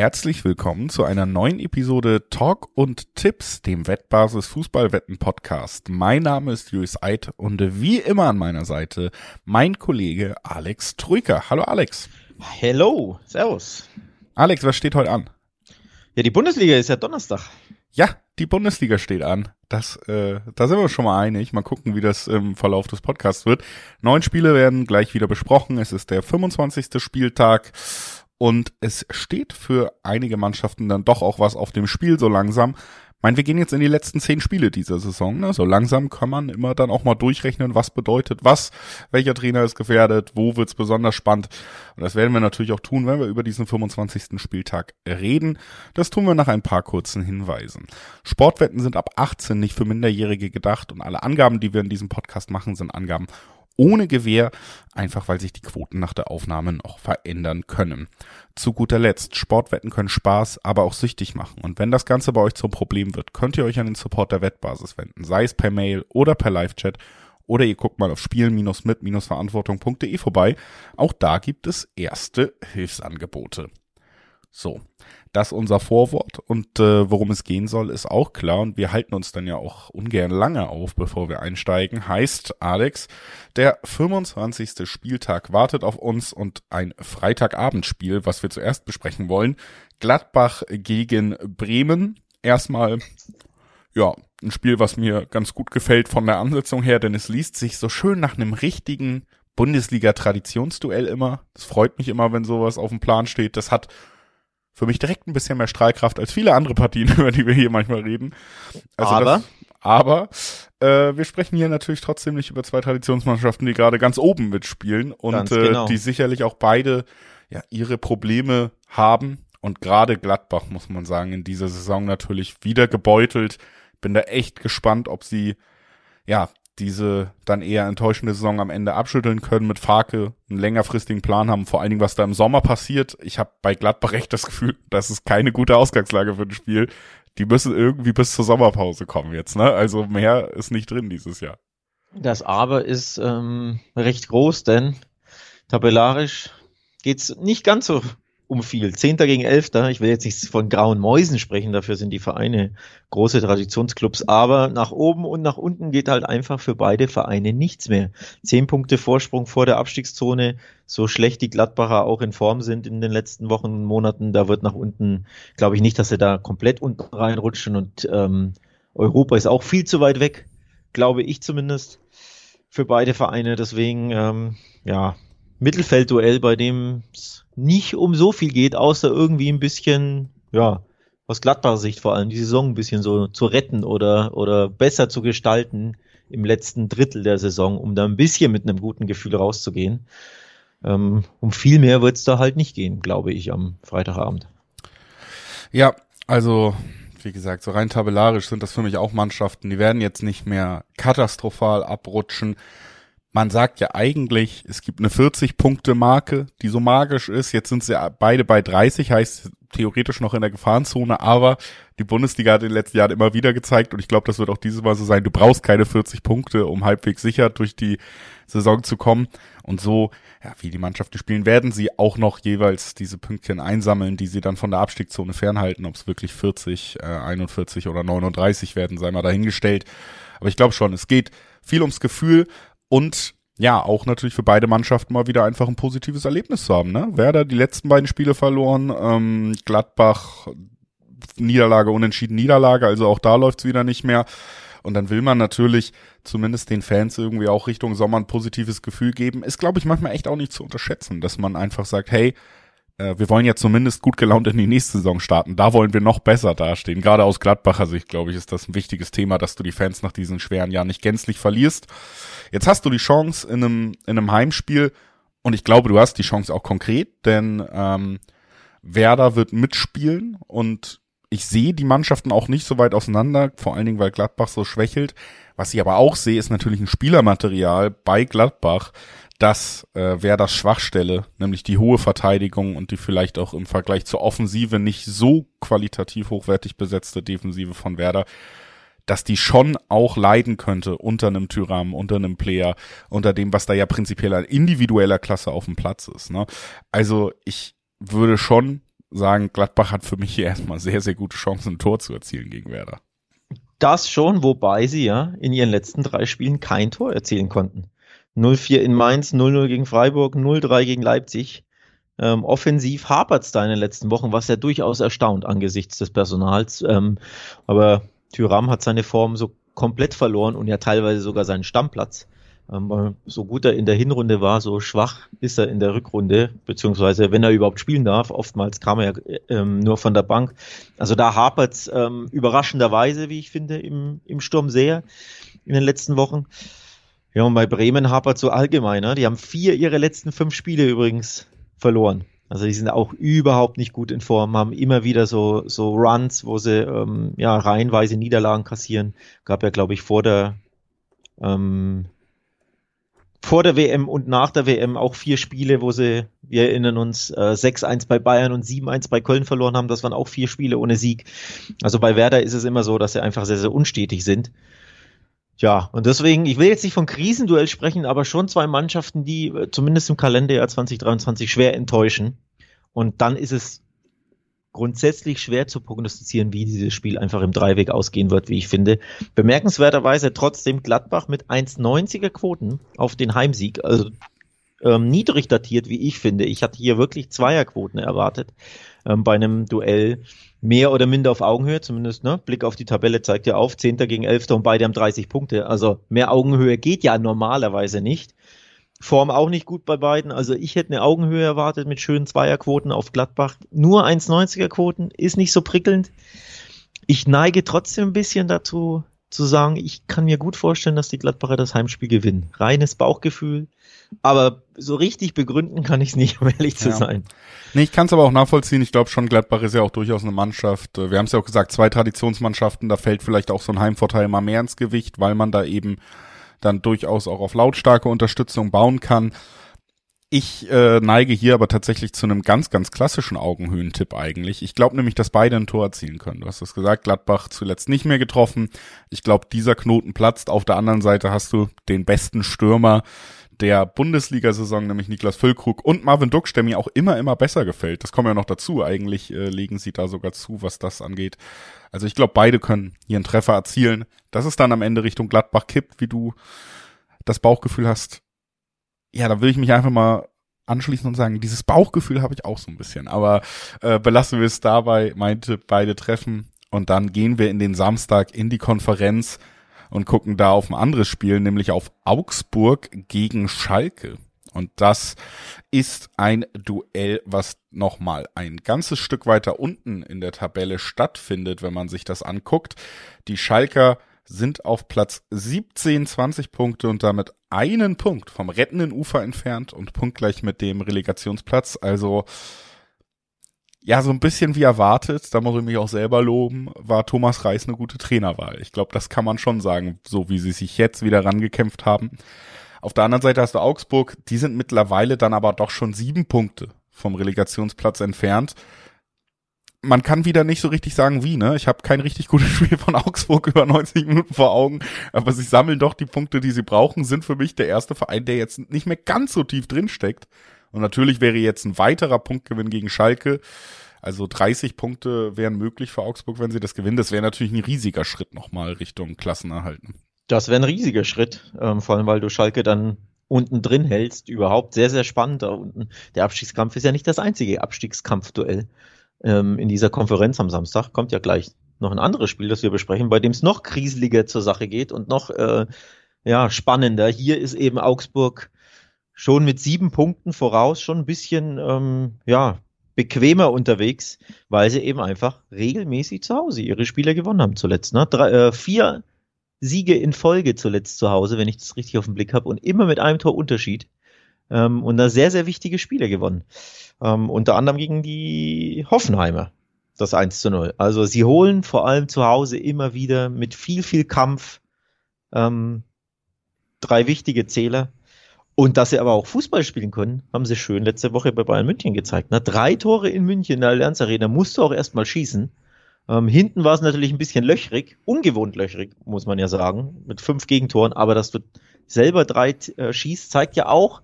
Herzlich willkommen zu einer neuen Episode Talk und Tipps, dem Wettbasis Fußballwetten Podcast. Mein Name ist Julius Eid und wie immer an meiner Seite mein Kollege Alex Trüker. Hallo Alex. Hello, servus. Alex, was steht heute an? Ja, die Bundesliga ist ja Donnerstag. Ja, die Bundesliga steht an. Das, äh, da sind wir schon mal einig. Mal gucken, wie das im Verlauf des Podcasts wird. Neun Spiele werden gleich wieder besprochen. Es ist der 25. Spieltag. Und es steht für einige Mannschaften dann doch auch was auf dem Spiel so langsam. Ich meine, wir gehen jetzt in die letzten zehn Spiele dieser Saison. Ne? So langsam kann man immer dann auch mal durchrechnen, was bedeutet was, welcher Trainer ist gefährdet, wo wird's besonders spannend. Und das werden wir natürlich auch tun, wenn wir über diesen 25. Spieltag reden. Das tun wir nach ein paar kurzen Hinweisen. Sportwetten sind ab 18 nicht für Minderjährige gedacht und alle Angaben, die wir in diesem Podcast machen, sind Angaben ohne Gewähr, einfach weil sich die Quoten nach der Aufnahme noch verändern können. Zu guter Letzt, Sportwetten können Spaß, aber auch süchtig machen. Und wenn das Ganze bei euch zum Problem wird, könnt ihr euch an den Support der Wettbasis wenden, sei es per Mail oder per Live-Chat oder ihr guckt mal auf spielen-mit-verantwortung.de vorbei. Auch da gibt es erste Hilfsangebote. So, das unser Vorwort und äh, worum es gehen soll, ist auch klar und wir halten uns dann ja auch ungern lange auf, bevor wir einsteigen. Heißt, Alex, der 25. Spieltag wartet auf uns und ein Freitagabendspiel, was wir zuerst besprechen wollen. Gladbach gegen Bremen. Erstmal, ja, ein Spiel, was mir ganz gut gefällt von der Ansetzung her, denn es liest sich so schön nach einem richtigen Bundesliga-Traditionsduell immer. Das freut mich immer, wenn sowas auf dem Plan steht. Das hat für mich direkt ein bisschen mehr Strahlkraft als viele andere Partien, über die wir hier manchmal reden. Also aber das, aber äh, wir sprechen hier natürlich trotzdem nicht über zwei Traditionsmannschaften, die gerade ganz oben mitspielen und genau. äh, die sicherlich auch beide ja ihre Probleme haben. Und gerade Gladbach, muss man sagen, in dieser Saison natürlich wieder gebeutelt. Bin da echt gespannt, ob sie ja diese dann eher enttäuschende Saison am Ende abschütteln können, mit Farke einen längerfristigen Plan haben, vor allen Dingen, was da im Sommer passiert. Ich habe bei Gladbach echt das Gefühl, das ist keine gute Ausgangslage für ein Spiel. Die müssen irgendwie bis zur Sommerpause kommen jetzt, ne? Also mehr ist nicht drin dieses Jahr. Das Aber ist ähm, recht groß, denn tabellarisch geht's nicht ganz so um viel. Zehnter gegen Elfter. Ich will jetzt nicht von grauen Mäusen sprechen, dafür sind die Vereine große Traditionsclubs. Aber nach oben und nach unten geht halt einfach für beide Vereine nichts mehr. Zehn Punkte Vorsprung vor der Abstiegszone. So schlecht die Gladbacher auch in Form sind in den letzten Wochen und Monaten, da wird nach unten, glaube ich nicht, dass sie da komplett unten reinrutschen. Und ähm, Europa ist auch viel zu weit weg, glaube ich zumindest, für beide Vereine. Deswegen, ähm, ja, Mittelfeldduell, bei dem es nicht um so viel geht, außer irgendwie ein bisschen, ja, aus glattbarer Sicht vor allem, die Saison ein bisschen so zu retten oder, oder besser zu gestalten im letzten Drittel der Saison, um da ein bisschen mit einem guten Gefühl rauszugehen. Ähm, um viel mehr wird es da halt nicht gehen, glaube ich, am Freitagabend. Ja, also wie gesagt, so rein tabellarisch sind das für mich auch Mannschaften, die werden jetzt nicht mehr katastrophal abrutschen man sagt ja eigentlich, es gibt eine 40-Punkte-Marke, die so magisch ist. Jetzt sind sie beide bei 30, heißt theoretisch noch in der Gefahrenzone, aber die Bundesliga hat in den letzten Jahren immer wieder gezeigt und ich glaube, das wird auch dieses Mal so sein, du brauchst keine 40 Punkte, um halbwegs sicher durch die Saison zu kommen. Und so, ja, wie die Mannschaften spielen, werden sie auch noch jeweils diese Pünktchen einsammeln, die sie dann von der Abstiegszone fernhalten. Ob es wirklich 40, äh, 41 oder 39 werden, sei mal dahingestellt. Aber ich glaube schon, es geht viel ums Gefühl und ja, auch natürlich für beide Mannschaften mal wieder einfach ein positives Erlebnis zu haben. Ne? Werder die letzten beiden Spiele verloren, ähm, Gladbach Niederlage, Unentschieden, Niederlage, also auch da läuft's wieder nicht mehr. Und dann will man natürlich zumindest den Fans irgendwie auch Richtung Sommer ein positives Gefühl geben. Ist, glaube ich, manchmal echt auch nicht zu unterschätzen, dass man einfach sagt, hey, äh, wir wollen ja zumindest gut gelaunt in die nächste Saison starten. Da wollen wir noch besser dastehen. Gerade aus Gladbacher Sicht, glaube ich, ist das ein wichtiges Thema, dass du die Fans nach diesen schweren Jahren nicht gänzlich verlierst. Jetzt hast du die Chance in einem, in einem Heimspiel und ich glaube, du hast die Chance auch konkret, denn ähm, Werder wird mitspielen und ich sehe die Mannschaften auch nicht so weit auseinander, vor allen Dingen, weil Gladbach so schwächelt. Was ich aber auch sehe, ist natürlich ein Spielermaterial bei Gladbach, das äh, wäre das Schwachstelle, nämlich die hohe Verteidigung und die vielleicht auch im Vergleich zur Offensive nicht so qualitativ hochwertig besetzte Defensive von Werder, dass die schon auch leiden könnte unter einem Tyram, unter einem Player, unter dem, was da ja prinzipiell an individueller Klasse auf dem Platz ist. Ne? Also ich würde schon sagen, Gladbach hat für mich hier erstmal sehr, sehr gute Chancen, ein Tor zu erzielen gegen Werder. Das schon, wobei sie ja in ihren letzten drei Spielen kein Tor erzielen konnten. 0-4 in Mainz, 0-0 gegen Freiburg, 0-3 gegen Leipzig. Ähm, offensiv hapert es da in den letzten Wochen, was ja durchaus erstaunt angesichts des Personals. Ähm, aber Tyram hat seine Form so komplett verloren und ja teilweise sogar seinen Stammplatz. Ähm, so gut er in der Hinrunde war, so schwach ist er in der Rückrunde, beziehungsweise wenn er überhaupt spielen darf. Oftmals kam er ja ähm, nur von der Bank. Also da hapert es ähm, überraschenderweise, wie ich finde, im, im Sturm sehr in den letzten Wochen. Ja, und bei Bremen hapert so allgemeiner. Die haben vier ihrer letzten fünf Spiele übrigens verloren. Also die sind auch überhaupt nicht gut in Form, haben immer wieder so, so Runs, wo sie ähm, ja reihenweise Niederlagen kassieren. Gab ja, glaube ich, vor der ähm, vor der WM und nach der WM auch vier Spiele, wo sie, wir erinnern uns, äh, 6-1 bei Bayern und 7-1 bei Köln verloren haben. Das waren auch vier Spiele ohne Sieg. Also bei Werder ist es immer so, dass sie einfach sehr, sehr unstetig sind. Ja, und deswegen, ich will jetzt nicht von Krisenduell sprechen, aber schon zwei Mannschaften, die äh, zumindest im Kalenderjahr 2023 schwer enttäuschen. Und dann ist es grundsätzlich schwer zu prognostizieren, wie dieses Spiel einfach im Dreiweg ausgehen wird, wie ich finde. Bemerkenswerterweise trotzdem Gladbach mit 1,90er Quoten auf den Heimsieg, also ähm, niedrig datiert, wie ich finde. Ich hatte hier wirklich Zweierquoten erwartet ähm, bei einem Duell mehr oder minder auf Augenhöhe, zumindest, ne? Blick auf die Tabelle zeigt ja auf, 10. gegen 11. und beide haben 30 Punkte. Also mehr Augenhöhe geht ja normalerweise nicht. Form auch nicht gut bei beiden. Also ich hätte eine Augenhöhe erwartet mit schönen Zweierquoten auf Gladbach. Nur 1,90er Quoten ist nicht so prickelnd. Ich neige trotzdem ein bisschen dazu zu sagen, ich kann mir gut vorstellen, dass die Gladbacher das Heimspiel gewinnen. Reines Bauchgefühl. Aber so richtig begründen kann ich es nicht, um ehrlich zu ja. sein. Nee, ich kann es aber auch nachvollziehen. Ich glaube schon, Gladbach ist ja auch durchaus eine Mannschaft. Wir haben es ja auch gesagt, zwei Traditionsmannschaften, da fällt vielleicht auch so ein Heimvorteil mal mehr ins Gewicht, weil man da eben dann durchaus auch auf lautstarke Unterstützung bauen kann. Ich äh, neige hier aber tatsächlich zu einem ganz, ganz klassischen Augenhöhentipp eigentlich. Ich glaube nämlich, dass beide ein Tor erzielen können. Du hast es gesagt, Gladbach zuletzt nicht mehr getroffen. Ich glaube, dieser Knoten platzt. Auf der anderen Seite hast du den besten Stürmer der Bundesliga-Saison, nämlich Niklas Füllkrug und Marvin Duksch, der mir auch immer, immer besser gefällt. Das kommt ja noch dazu. Eigentlich äh, legen sie da sogar zu, was das angeht. Also ich glaube, beide können einen Treffer erzielen. Dass es dann am Ende Richtung Gladbach kippt, wie du das Bauchgefühl hast. Ja, da will ich mich einfach mal anschließen und sagen, dieses Bauchgefühl habe ich auch so ein bisschen. Aber äh, belassen wir es dabei, meinte beide treffen. Und dann gehen wir in den Samstag in die Konferenz und gucken da auf ein anderes Spiel, nämlich auf Augsburg gegen Schalke. Und das ist ein Duell, was nochmal ein ganzes Stück weiter unten in der Tabelle stattfindet, wenn man sich das anguckt. Die Schalker sind auf Platz 17, 20 Punkte und damit einen Punkt vom rettenden Ufer entfernt und punktgleich mit dem Relegationsplatz. Also ja, so ein bisschen wie erwartet, da muss ich mich auch selber loben, war Thomas Reis eine gute Trainerwahl. Ich glaube, das kann man schon sagen, so wie sie sich jetzt wieder rangekämpft haben. Auf der anderen Seite hast du Augsburg, die sind mittlerweile dann aber doch schon sieben Punkte vom Relegationsplatz entfernt. Man kann wieder nicht so richtig sagen, wie, ne? Ich habe kein richtig gutes Spiel von Augsburg über 90 Minuten vor Augen, aber sie sammeln doch die Punkte, die sie brauchen, sind für mich der erste Verein, der jetzt nicht mehr ganz so tief drin steckt. Und natürlich wäre jetzt ein weiterer Punktgewinn gegen Schalke. Also 30 Punkte wären möglich für Augsburg, wenn sie das gewinnen. Das wäre natürlich ein riesiger Schritt nochmal Richtung Klassenerhalten. Das wäre ein riesiger Schritt, ähm, vor allem weil du Schalke dann unten drin hältst. Überhaupt sehr, sehr spannend da unten. Der Abstiegskampf ist ja nicht das einzige Abstiegskampfduell ähm, in dieser Konferenz am Samstag. Kommt ja gleich noch ein anderes Spiel, das wir besprechen, bei dem es noch kriseliger zur Sache geht und noch äh, ja, spannender. Hier ist eben Augsburg schon mit sieben Punkten voraus, schon ein bisschen, ähm, ja, bequemer unterwegs, weil sie eben einfach regelmäßig zu Hause ihre Spiele gewonnen haben zuletzt. Ne? Drei, äh, vier Siege in Folge zuletzt zu Hause, wenn ich das richtig auf den Blick habe, und immer mit einem Tor Unterschied. Ähm, und da sehr, sehr wichtige Spiele gewonnen. Ähm, unter anderem gegen die Hoffenheimer, das 1 zu 0. Also sie holen vor allem zu Hause immer wieder mit viel, viel Kampf ähm, drei wichtige Zähler. Und dass sie aber auch Fußball spielen können, haben sie schön letzte Woche bei Bayern München gezeigt. Ne? Drei Tore in München in der Allianz Arena musst du auch erstmal schießen. Ähm, hinten war es natürlich ein bisschen löchrig, ungewohnt löchrig, muss man ja sagen, mit fünf Gegentoren, aber dass du selber drei äh, schießt, zeigt ja auch,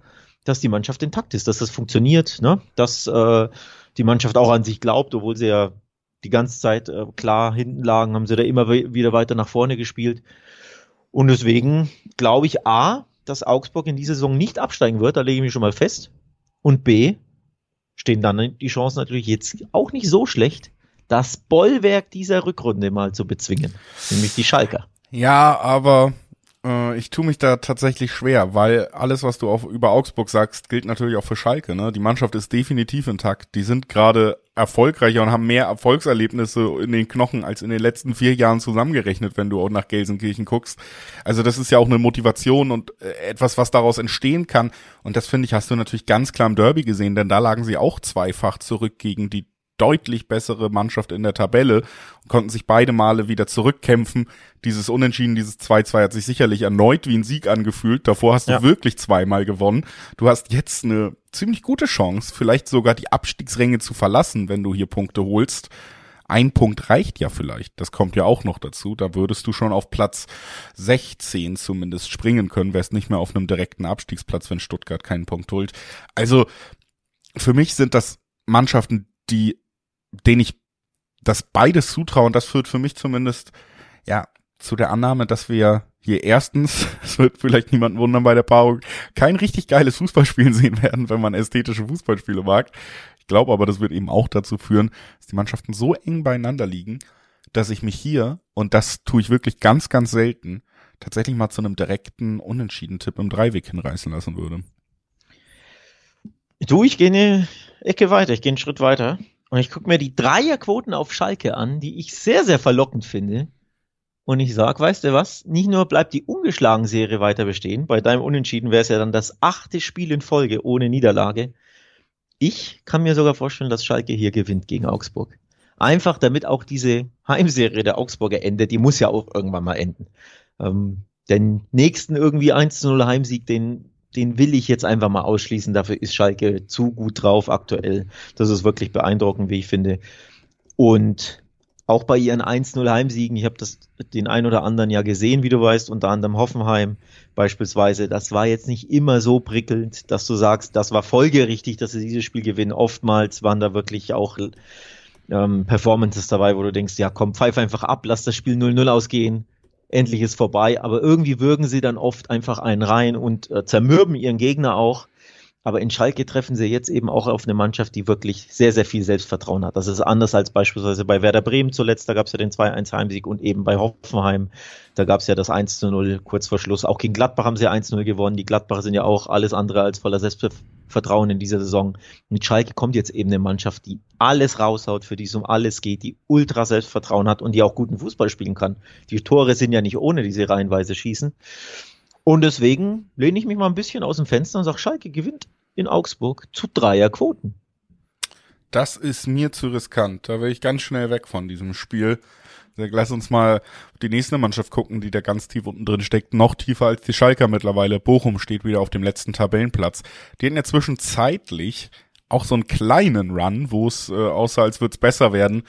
dass die Mannschaft intakt ist, dass das funktioniert, ne? dass äh, die Mannschaft auch an sich glaubt, obwohl sie ja die ganze Zeit äh, klar hinten lagen, haben sie da immer wieder weiter nach vorne gespielt. Und deswegen glaube ich A, dass Augsburg in dieser Saison nicht absteigen wird, da lege ich mich schon mal fest. Und B, stehen dann die Chancen natürlich jetzt auch nicht so schlecht, das Bollwerk dieser Rückrunde mal zu bezwingen, nämlich die Schalker. Ja, aber äh, ich tue mich da tatsächlich schwer, weil alles, was du auch über Augsburg sagst, gilt natürlich auch für Schalke. Ne? Die Mannschaft ist definitiv intakt. Die sind gerade erfolgreicher und haben mehr Erfolgserlebnisse in den Knochen als in den letzten vier Jahren zusammengerechnet, wenn du auch nach Gelsenkirchen guckst. Also das ist ja auch eine Motivation und äh, etwas, was daraus entstehen kann. Und das finde ich, hast du natürlich ganz klar im Derby gesehen, denn da lagen sie auch zweifach zurück gegen die deutlich bessere Mannschaft in der Tabelle und konnten sich beide Male wieder zurückkämpfen. Dieses Unentschieden, dieses 2-2 hat sich sicherlich erneut wie ein Sieg angefühlt. Davor hast du ja. wirklich zweimal gewonnen. Du hast jetzt eine ziemlich gute Chance, vielleicht sogar die Abstiegsränge zu verlassen, wenn du hier Punkte holst. Ein Punkt reicht ja vielleicht. Das kommt ja auch noch dazu. Da würdest du schon auf Platz 16 zumindest springen können, wärst nicht mehr auf einem direkten Abstiegsplatz, wenn Stuttgart keinen Punkt holt. Also für mich sind das Mannschaften, die denen ich das beides zutraue. Und das führt für mich zumindest, ja, zu der Annahme, dass wir hier erstens, es wird vielleicht niemanden wundern bei der Paarung, kein richtig geiles Fußballspielen sehen werden, wenn man ästhetische Fußballspiele mag. Ich glaube aber, das wird eben auch dazu führen, dass die Mannschaften so eng beieinander liegen, dass ich mich hier, und das tue ich wirklich ganz, ganz selten, tatsächlich mal zu einem direkten Unentschieden-Tipp im Dreiweg hinreißen lassen würde. Du, ich gehe eine Ecke weiter, ich gehe einen Schritt weiter. Und ich gucke mir die Dreierquoten auf Schalke an, die ich sehr, sehr verlockend finde. Und ich sag, weißt du was? Nicht nur bleibt die ungeschlagen Serie weiter bestehen, bei deinem Unentschieden wäre es ja dann das achte Spiel in Folge ohne Niederlage. Ich kann mir sogar vorstellen, dass Schalke hier gewinnt gegen Augsburg. Einfach damit auch diese Heimserie der Augsburger endet. Die muss ja auch irgendwann mal enden. Ähm, den nächsten irgendwie 1-0 Heimsieg, den den will ich jetzt einfach mal ausschließen. Dafür ist Schalke zu gut drauf aktuell. Das ist wirklich beeindruckend, wie ich finde. Und auch bei ihren 1-0 Heimsiegen, ich habe das den ein oder anderen ja gesehen, wie du weißt, unter anderem Hoffenheim beispielsweise, das war jetzt nicht immer so prickelnd, dass du sagst, das war folgerichtig, dass sie dieses Spiel gewinnen. Oftmals waren da wirklich auch ähm, Performances dabei, wo du denkst, ja komm, pfeif einfach ab, lass das Spiel 0-0 ausgehen, endlich ist vorbei, aber irgendwie würgen sie dann oft einfach einen rein und äh, zermürben ihren Gegner auch. Aber in Schalke treffen sie jetzt eben auch auf eine Mannschaft, die wirklich sehr, sehr viel Selbstvertrauen hat. Das ist anders als beispielsweise bei Werder Bremen zuletzt, da gab es ja den 2-1 Heimsieg und eben bei Hoffenheim, da gab es ja das 1-0 kurz vor Schluss. Auch gegen Gladbach haben sie 1-0 gewonnen. Die Gladbacher sind ja auch alles andere als voller Selbstvertrauen in dieser Saison. Mit Schalke kommt jetzt eben eine Mannschaft, die alles raushaut, für die es um alles geht, die ultra Selbstvertrauen hat und die auch guten Fußball spielen kann. Die Tore sind ja nicht ohne, die sie reihenweise schießen. Und deswegen lehne ich mich mal ein bisschen aus dem Fenster und sage, Schalke gewinnt in Augsburg zu Dreierquoten. Das ist mir zu riskant. Da wäre ich ganz schnell weg von diesem Spiel. Lass uns mal die nächste Mannschaft gucken, die da ganz tief unten drin steckt. Noch tiefer als die Schalker mittlerweile. Bochum steht wieder auf dem letzten Tabellenplatz. Die hatten ja zwischenzeitlich auch so einen kleinen Run, wo es äh, aussah, als würde es besser werden.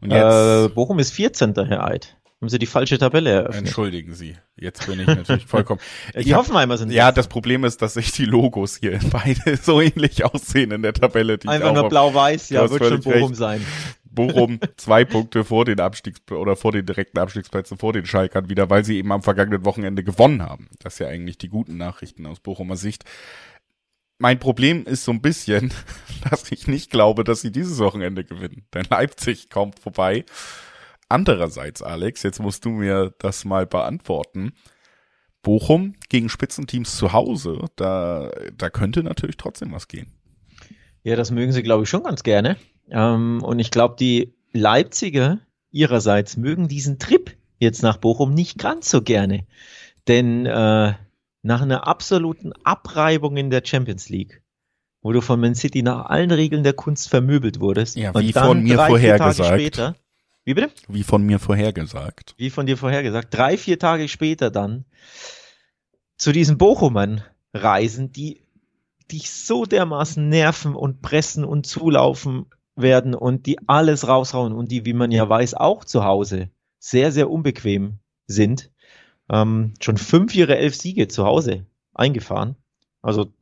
Und jetzt, äh, Bochum ist 14. Herr Eid. Haben Sie die falsche Tabelle eröffnet? Entschuldigen Sie. Jetzt bin ich natürlich vollkommen. die Hoffenheimer sind. Ja, das Problem ist, dass sich die Logos hier beide so ähnlich aussehen in der Tabelle. Die Einfach nur blau-weiß, ja, wird schon Bochum recht. sein. Bochum zwei Punkte vor den Abstiegs oder vor den direkten Abstiegsplätzen vor den Schalkern wieder, weil sie eben am vergangenen Wochenende gewonnen haben. Das ist ja eigentlich die guten Nachrichten aus Bochumer Sicht. Mein Problem ist so ein bisschen, dass ich nicht glaube, dass sie dieses Wochenende gewinnen. Denn Leipzig kommt vorbei Andererseits, Alex, jetzt musst du mir das mal beantworten. Bochum gegen Spitzenteams zu Hause, da, da könnte natürlich trotzdem was gehen. Ja, das mögen sie, glaube ich, schon ganz gerne. Ähm, und ich glaube, die Leipziger ihrerseits mögen diesen Trip jetzt nach Bochum nicht ganz so gerne. Denn äh, nach einer absoluten Abreibung in der Champions League, wo du von Man City nach allen Regeln der Kunst vermöbelt wurdest, ja, wie von mir vorhergesagt, später, wie bitte? Wie von mir vorhergesagt. Wie von dir vorhergesagt. Drei, vier Tage später dann zu diesen Bochumern reisen, die dich so dermaßen nerven und pressen und zulaufen werden und die alles raushauen und die, wie man ja weiß, auch zu Hause sehr, sehr unbequem sind. Ähm, schon fünf ihre elf Siege zu Hause eingefahren. Also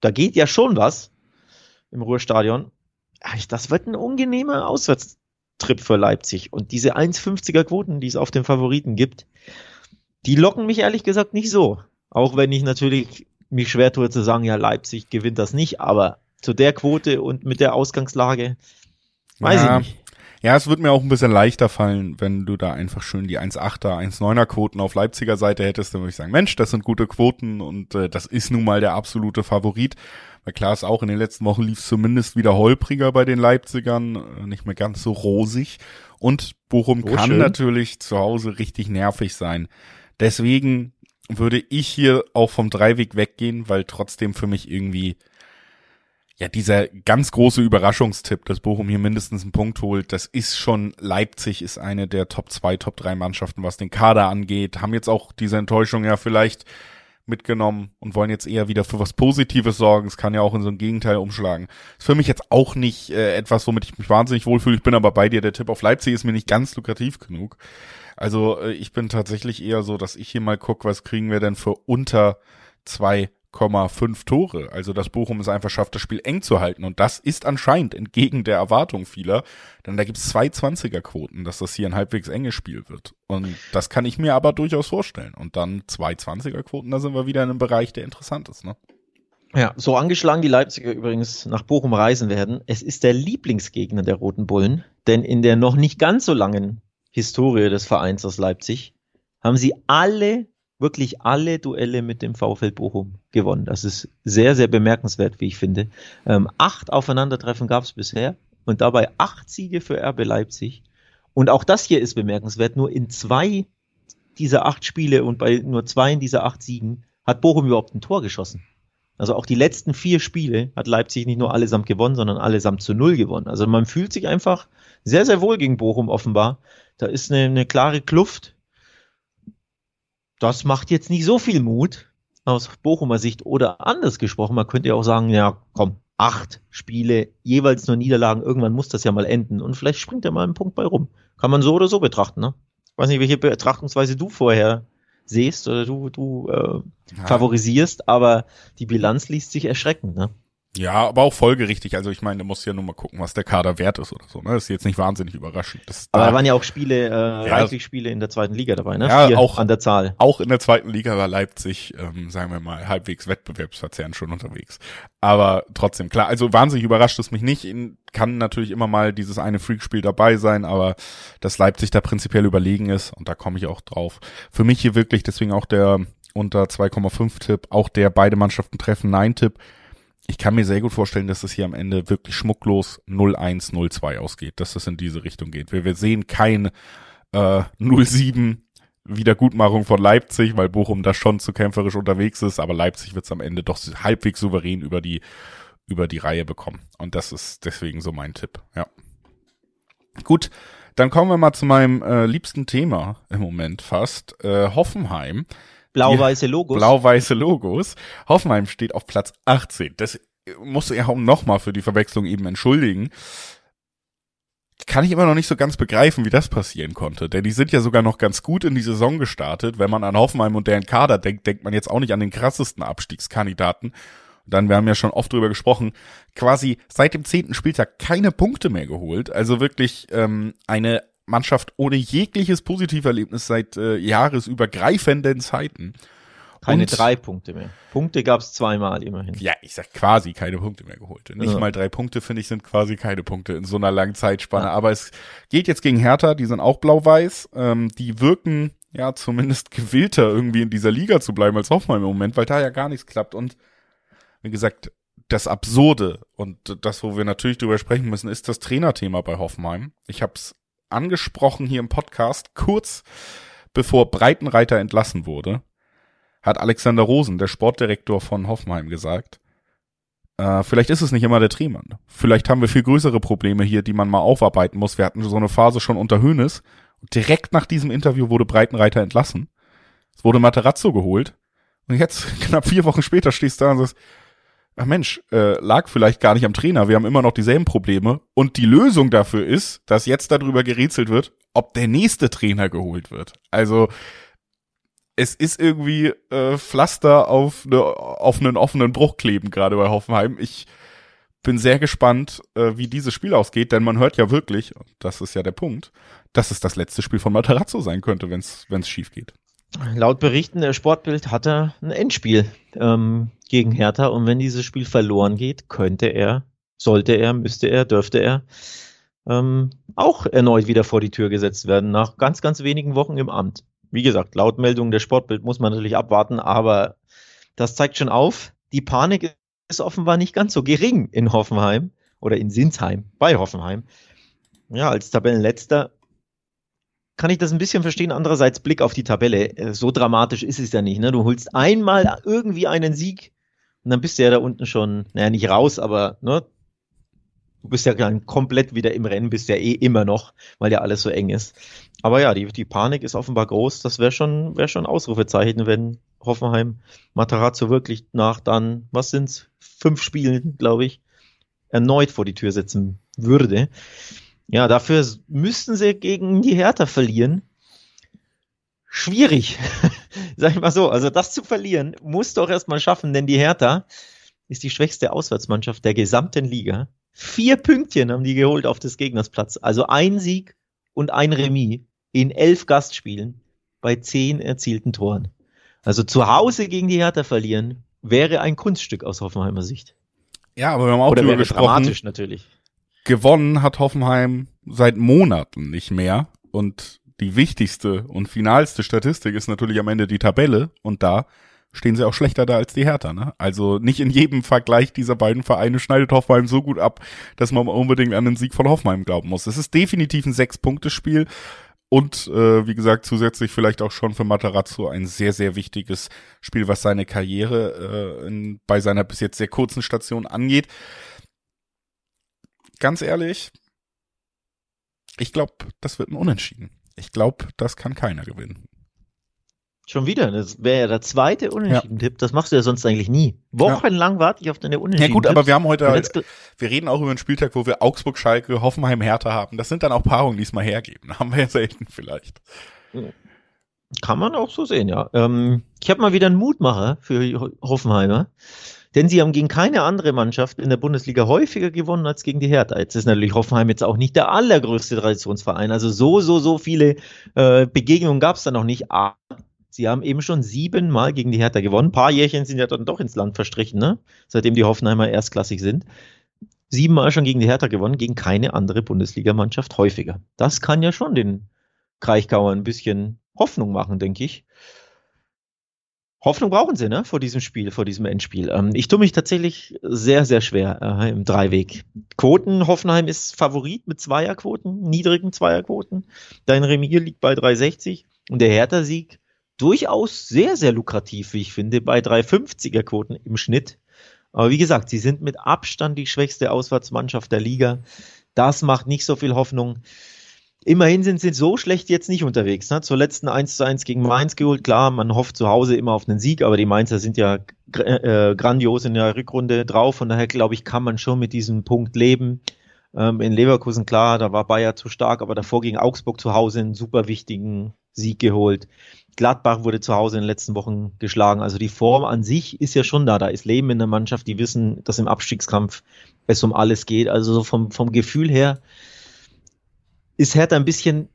da geht ja schon was im Ruhrstadion. das wird ein unangenehmer Auswärtstrip für Leipzig. Und diese 1,50er Quoten, die es auf den Favoriten gibt, die locken mich ehrlich gesagt nicht so. Auch wenn ich natürlich mich schwer tue zu sagen, ja, Leipzig gewinnt das nicht, aber zu der Quote und mit der Ausgangslage, weiß ja, ich nicht. Ja, es wird mir auch ein bisschen leichter fallen, wenn du da einfach schön die 1,8er, 1,9er Quoten auf Leipziger Seite hättest, dann würde ich sagen, Mensch, das sind gute Quoten und äh, das ist nun mal der absolute Favorit. Weil klar ist auch, in den letzten Wochen lief es zumindest wieder holpriger bei den Leipzigern, äh, nicht mehr ganz so rosig. Und Bochum oh, kann schön. natürlich zu Hause richtig nervig sein. Deswegen würde ich hier auch vom Dreiweg weggehen, weil trotzdem für mich irgendwie ja, dieser ganz große Überraschungstipp, dass Bochum hier mindestens einen Punkt holt, das ist schon, Leipzig ist eine der Top 2, Top 3 Mannschaften, was den Kader angeht, haben jetzt auch diese Enttäuschung ja vielleicht mitgenommen und wollen jetzt eher wieder für was Positives sorgen. Es kann ja auch in so ein Gegenteil umschlagen. Ist für mich jetzt auch nicht äh, etwas, womit ich mich wahnsinnig wohlfühle. Ich bin aber bei dir. Der Tipp auf Leipzig ist mir nicht ganz lukrativ genug. Also äh, ich bin tatsächlich eher so, dass ich hier mal gucke, was kriegen wir denn für unter zwei 5 Tore. Also dass Bochum es einfach schafft, das Spiel eng zu halten. Und das ist anscheinend entgegen der Erwartung vieler. Denn da gibt es zwei 20er-Quoten, dass das hier ein halbwegs enges Spiel wird. Und das kann ich mir aber durchaus vorstellen. Und dann zwei 20er-Quoten, da sind wir wieder in einem Bereich, der interessant ist. Ne? Ja, so angeschlagen die Leipziger übrigens nach Bochum reisen werden. Es ist der Lieblingsgegner der Roten Bullen. Denn in der noch nicht ganz so langen Historie des Vereins aus Leipzig haben sie alle wirklich alle Duelle mit dem VfL Bochum gewonnen. Das ist sehr, sehr bemerkenswert, wie ich finde. Ähm, acht Aufeinandertreffen gab es bisher und dabei acht Siege für RB Leipzig. Und auch das hier ist bemerkenswert. Nur in zwei dieser acht Spiele und bei nur zwei dieser acht Siegen hat Bochum überhaupt ein Tor geschossen. Also auch die letzten vier Spiele hat Leipzig nicht nur allesamt gewonnen, sondern allesamt zu null gewonnen. Also man fühlt sich einfach sehr, sehr wohl gegen Bochum offenbar. Da ist eine, eine klare Kluft das macht jetzt nicht so viel Mut aus Bochumer Sicht oder anders gesprochen. Man könnte ja auch sagen, ja, komm, acht Spiele, jeweils nur Niederlagen, irgendwann muss das ja mal enden und vielleicht springt er mal einen Punkt bei rum. Kann man so oder so betrachten, ne? Ich weiß nicht, welche Betrachtungsweise du vorher siehst oder du, du äh, ja. favorisierst, aber die Bilanz liest sich erschreckend, ne? Ja, aber auch folgerichtig. Also ich meine, du musst ja nur mal gucken, was der Kader wert ist oder so. Ne? Das ist jetzt nicht wahnsinnig überraschend. Das aber da waren ja auch Spiele, äh, ja, reichlich Spiele in der zweiten Liga dabei, ne? Ja, Vier auch an der Zahl. Auch in der zweiten Liga war Leipzig, ähm, sagen wir mal, halbwegs wettbewerbsverzerrend schon unterwegs. Aber trotzdem, klar, also wahnsinnig überrascht es mich nicht. Kann natürlich immer mal dieses eine Freakspiel dabei sein, aber dass Leipzig da prinzipiell überlegen ist, und da komme ich auch drauf. Für mich hier wirklich deswegen auch der unter 2,5 Tipp, auch der beide Mannschaften treffen Nein Tipp ich kann mir sehr gut vorstellen, dass es hier am Ende wirklich schmucklos 0-1, 0-2 ausgeht, dass es in diese Richtung geht. Wir, wir sehen kein äh, 0-7 Wiedergutmachung von Leipzig, weil Bochum da schon zu kämpferisch unterwegs ist, aber Leipzig wird es am Ende doch halbwegs souverän über die über die Reihe bekommen. Und das ist deswegen so mein Tipp. Ja. Gut, dann kommen wir mal zu meinem äh, liebsten Thema im Moment fast. Äh, Hoffenheim. Blau-weiße Logos. Blau-weiße Logos. Hoffenheim steht auf Platz 18. Das muss ich auch nochmal für die Verwechslung eben entschuldigen. Kann ich immer noch nicht so ganz begreifen, wie das passieren konnte. Denn die sind ja sogar noch ganz gut in die Saison gestartet. Wenn man an Hoffenheim und deren Kader denkt, denkt man jetzt auch nicht an den krassesten Abstiegskandidaten. dann, wir haben ja schon oft drüber gesprochen, quasi seit dem zehnten Spieltag keine Punkte mehr geholt. Also wirklich ähm, eine Mannschaft ohne jegliches Positiverlebnis seit äh, jahresübergreifenden Zeiten. Keine und, drei Punkte mehr. Punkte gab es zweimal immerhin. Ja, ich sag quasi keine Punkte mehr geholt. Nicht ja. mal drei Punkte, finde ich, sind quasi keine Punkte in so einer langen Zeitspanne. Ja. Aber es geht jetzt gegen Hertha, die sind auch blau-weiß. Ähm, die wirken ja zumindest gewillter, irgendwie in dieser Liga zu bleiben als Hoffmann im Moment, weil da ja gar nichts klappt. Und wie gesagt, das Absurde und das, wo wir natürlich drüber sprechen müssen, ist das Trainerthema bei Hoffenheim. Ich habe es angesprochen hier im Podcast, kurz bevor Breitenreiter entlassen wurde, hat Alexander Rosen, der Sportdirektor von Hoffenheim, gesagt, äh, vielleicht ist es nicht immer der Triemann. Vielleicht haben wir viel größere Probleme hier, die man mal aufarbeiten muss. Wir hatten so eine Phase schon unter Hönes. Und direkt nach diesem Interview wurde Breitenreiter entlassen. Es wurde Materazzo geholt. Und jetzt, knapp vier Wochen später, stehst du da und sagst, ach Mensch, äh, lag vielleicht gar nicht am Trainer, wir haben immer noch dieselben Probleme. Und die Lösung dafür ist, dass jetzt darüber gerätselt wird, ob der nächste Trainer geholt wird. Also es ist irgendwie äh, Pflaster auf, ne, auf einen offenen Bruch kleben, gerade bei Hoffenheim. Ich bin sehr gespannt, äh, wie dieses Spiel ausgeht, denn man hört ja wirklich, das ist ja der Punkt, dass es das letzte Spiel von Materazzo sein könnte, wenn es schief geht. Laut Berichten der Sportbild hat er ein Endspiel ähm, gegen Hertha und wenn dieses Spiel verloren geht, könnte er, sollte er, müsste er, dürfte er ähm, auch erneut wieder vor die Tür gesetzt werden, nach ganz, ganz wenigen Wochen im Amt. Wie gesagt, laut Meldung der Sportbild muss man natürlich abwarten, aber das zeigt schon auf, die Panik ist offenbar nicht ganz so gering in Hoffenheim oder in Sinsheim bei Hoffenheim. Ja, als Tabellenletzter kann ich das ein bisschen verstehen. Andererseits Blick auf die Tabelle. Äh, so dramatisch ist es ja nicht. Ne? Du holst einmal irgendwie einen Sieg und dann bist du ja da unten schon, naja, nicht raus, aber ne, du bist ja dann komplett wieder im Rennen, bist ja eh immer noch, weil ja alles so eng ist. Aber ja, die, die Panik ist offenbar groß. Das wäre schon, wäre schon Ausrufezeichen, wenn Hoffenheim Matarazzo wirklich nach dann, was sind's, fünf Spielen, glaube ich, erneut vor die Tür setzen würde. Ja, dafür müssten sie gegen die Hertha verlieren. Schwierig, sag ich mal so. Also das zu verlieren, musst du auch erstmal schaffen, denn die Hertha ist die schwächste Auswärtsmannschaft der gesamten Liga. Vier Pünktchen haben die geholt auf des Gegners Platz. Also ein Sieg und ein Remis in elf Gastspielen bei zehn erzielten Toren. Also zu Hause gegen die Hertha verlieren wäre ein Kunststück aus Hoffenheimer Sicht. Ja, aber wir haben auch Oder drüber wäre gesprochen. dramatisch natürlich. Gewonnen hat Hoffenheim seit Monaten nicht mehr und die wichtigste und finalste Statistik ist natürlich am Ende die Tabelle und da stehen sie auch schlechter da als die Hertha. Ne? Also nicht in jedem Vergleich dieser beiden Vereine schneidet Hoffenheim so gut ab, dass man unbedingt an den Sieg von Hoffenheim glauben muss. Es ist definitiv ein Sechs-Punkte-Spiel und äh, wie gesagt zusätzlich vielleicht auch schon für Matarazzo ein sehr, sehr wichtiges Spiel, was seine Karriere äh, in, bei seiner bis jetzt sehr kurzen Station angeht. Ganz ehrlich, ich glaube, das wird ein Unentschieden. Ich glaube, das kann keiner gewinnen. Schon wieder, das wäre ja der zweite Unentschieden-Tipp. Das machst du ja sonst eigentlich nie. Wochenlang warte ich auf deine Unentschieden. Ja gut, aber wir haben heute, halt, wir reden auch über einen Spieltag, wo wir Augsburg, Schalke, Hoffenheim, Hertha haben. Das sind dann auch Paarungen, die es mal hergeben. Haben wir ja selten vielleicht. Kann man auch so sehen, ja. Ähm, ich habe mal wieder einen Mutmacher für Hoffenheimer. Denn sie haben gegen keine andere Mannschaft in der Bundesliga häufiger gewonnen als gegen die Hertha. Jetzt ist natürlich Hoffenheim jetzt auch nicht der allergrößte Traditionsverein. Also so, so, so viele äh, Begegnungen gab es da noch nicht. Aber sie haben eben schon siebenmal gegen die Hertha gewonnen. Ein paar Jährchen sind ja dann doch ins Land verstrichen, ne? Seitdem die Hoffenheimer erstklassig sind. Siebenmal schon gegen die Hertha gewonnen, gegen keine andere Bundesligamannschaft häufiger. Das kann ja schon den Kraichgauer ein bisschen Hoffnung machen, denke ich. Hoffnung brauchen sie, ne, vor diesem Spiel, vor diesem Endspiel. Ähm, ich tue mich tatsächlich sehr, sehr schwer äh, im Dreiweg. Quoten, Hoffenheim ist Favorit mit Zweierquoten, niedrigen Zweierquoten. Dein Remis liegt bei 3,60 und der Hertha-Sieg durchaus sehr, sehr lukrativ, wie ich finde, bei 3,50er Quoten im Schnitt. Aber wie gesagt, sie sind mit Abstand die schwächste Auswärtsmannschaft der Liga. Das macht nicht so viel Hoffnung. Immerhin sind sie so schlecht jetzt nicht unterwegs. Ne? Zur letzten 1 zu 1 gegen Mainz geholt. Klar, man hofft zu Hause immer auf einen Sieg, aber die Mainzer sind ja äh, grandios in der Rückrunde drauf. Von daher, glaube ich, kann man schon mit diesem Punkt leben. Ähm, in Leverkusen, klar, da war Bayer zu stark, aber davor gegen Augsburg zu Hause einen super wichtigen Sieg geholt. Gladbach wurde zu Hause in den letzten Wochen geschlagen. Also die Form an sich ist ja schon da. Da ist Leben in der Mannschaft. Die wissen, dass im Abstiegskampf es um alles geht. Also so vom, vom Gefühl her ist Hertha ein bisschen,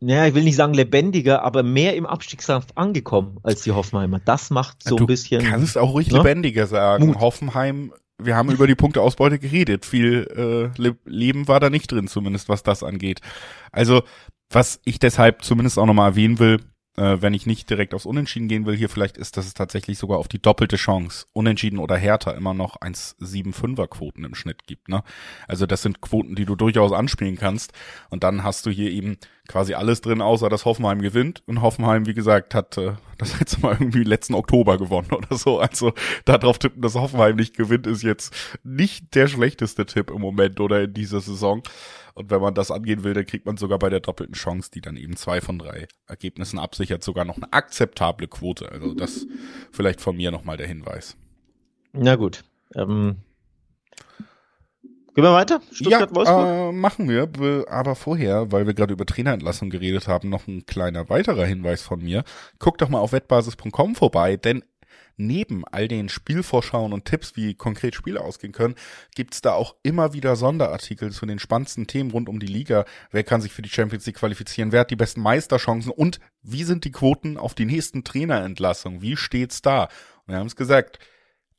naja, ich will nicht sagen lebendiger, aber mehr im Abstiegskampf angekommen als die Hoffenheimer. Das macht so du ein bisschen. kannst auch ruhig ne? lebendiger sagen. Mut. Hoffenheim, wir haben über die Punkteausbeute geredet. Viel äh, Le Leben war da nicht drin, zumindest was das angeht. Also, was ich deshalb zumindest auch nochmal erwähnen will, äh, wenn ich nicht direkt aufs Unentschieden gehen will, hier vielleicht ist, dass es tatsächlich sogar auf die doppelte Chance, Unentschieden oder Härter, immer noch 1,75er Quoten im Schnitt gibt. Ne? Also das sind Quoten, die du durchaus anspielen kannst. Und dann hast du hier eben quasi alles drin, außer dass Hoffenheim gewinnt. Und Hoffenheim, wie gesagt, hat äh, das letzte Mal irgendwie letzten Oktober gewonnen oder so. Also darauf tippen, dass Hoffenheim nicht gewinnt, ist jetzt nicht der schlechteste Tipp im Moment oder in dieser Saison. Und wenn man das angehen will, dann kriegt man sogar bei der doppelten Chance, die dann eben zwei von drei Ergebnissen absichert, sogar noch eine akzeptable Quote. Also das vielleicht von mir nochmal der Hinweis. Na gut. Ähm, gehen wir weiter? Stuttgart-Wolfsburg? Ja, äh, machen wir. Be- Aber vorher, weil wir gerade über Trainerentlassung geredet haben, noch ein kleiner weiterer Hinweis von mir. Guckt doch mal auf wettbasis.com vorbei, denn neben all den Spielvorschauen und Tipps, wie konkret Spiele ausgehen können, gibt's da auch immer wieder Sonderartikel zu den spannendsten Themen rund um die Liga. Wer kann sich für die Champions League qualifizieren? Wer hat die besten Meisterchancen? Und wie sind die Quoten auf die nächsten Trainerentlassungen? Wie steht's da? Und wir haben es gesagt,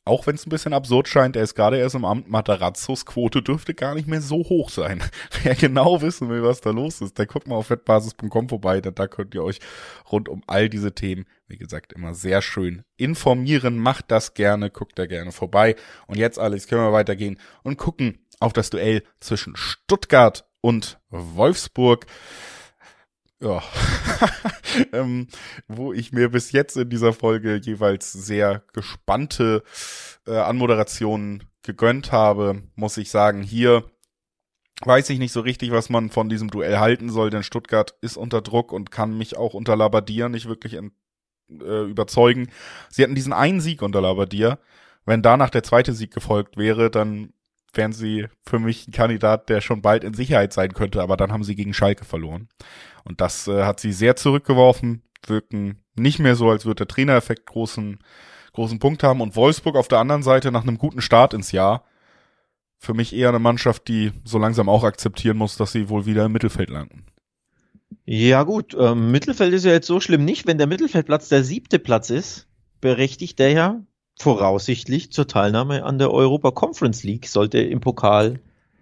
auch wenn es ein bisschen absurd scheint, er ist gerade erst im Amt, Matarazzos Quote dürfte gar nicht mehr so hoch sein. Wer genau wissen will, was da los ist, der guckt mal auf wettbasis.com vorbei, denn da könnt ihr euch rund um all diese Themen, wie gesagt, immer sehr schön informieren. Macht das gerne, guckt da gerne vorbei. Und jetzt, Alex, können wir weitergehen und gucken auf das Duell zwischen Stuttgart und Wolfsburg ja, ähm, wo ich mir bis jetzt in dieser Folge jeweils sehr gespannte äh, Anmoderationen gegönnt habe, muss ich sagen, hier weiß ich nicht so richtig, was man von diesem Duell halten soll, denn Stuttgart ist unter Druck und kann mich auch unter Labadier nicht wirklich in, äh, überzeugen. Sie hatten diesen einen Sieg unter Labadier. Wenn danach der zweite Sieg gefolgt wäre, dann wären sie für mich ein Kandidat, der schon bald in Sicherheit sein könnte, aber dann haben sie gegen Schalke verloren. Und das äh, hat sie sehr zurückgeworfen, wirken nicht mehr so, als würde der Trainereffekt großen, großen Punkt haben. Und Wolfsburg auf der anderen Seite nach einem guten Start ins Jahr, für mich eher eine Mannschaft, die so langsam auch akzeptieren muss, dass sie wohl wieder im Mittelfeld landen. Ja gut, ähm, Mittelfeld ist ja jetzt so schlimm nicht. Wenn der Mittelfeldplatz der siebte Platz ist, berechtigt der ja voraussichtlich zur Teilnahme an der Europa Conference League, sollte im Pokal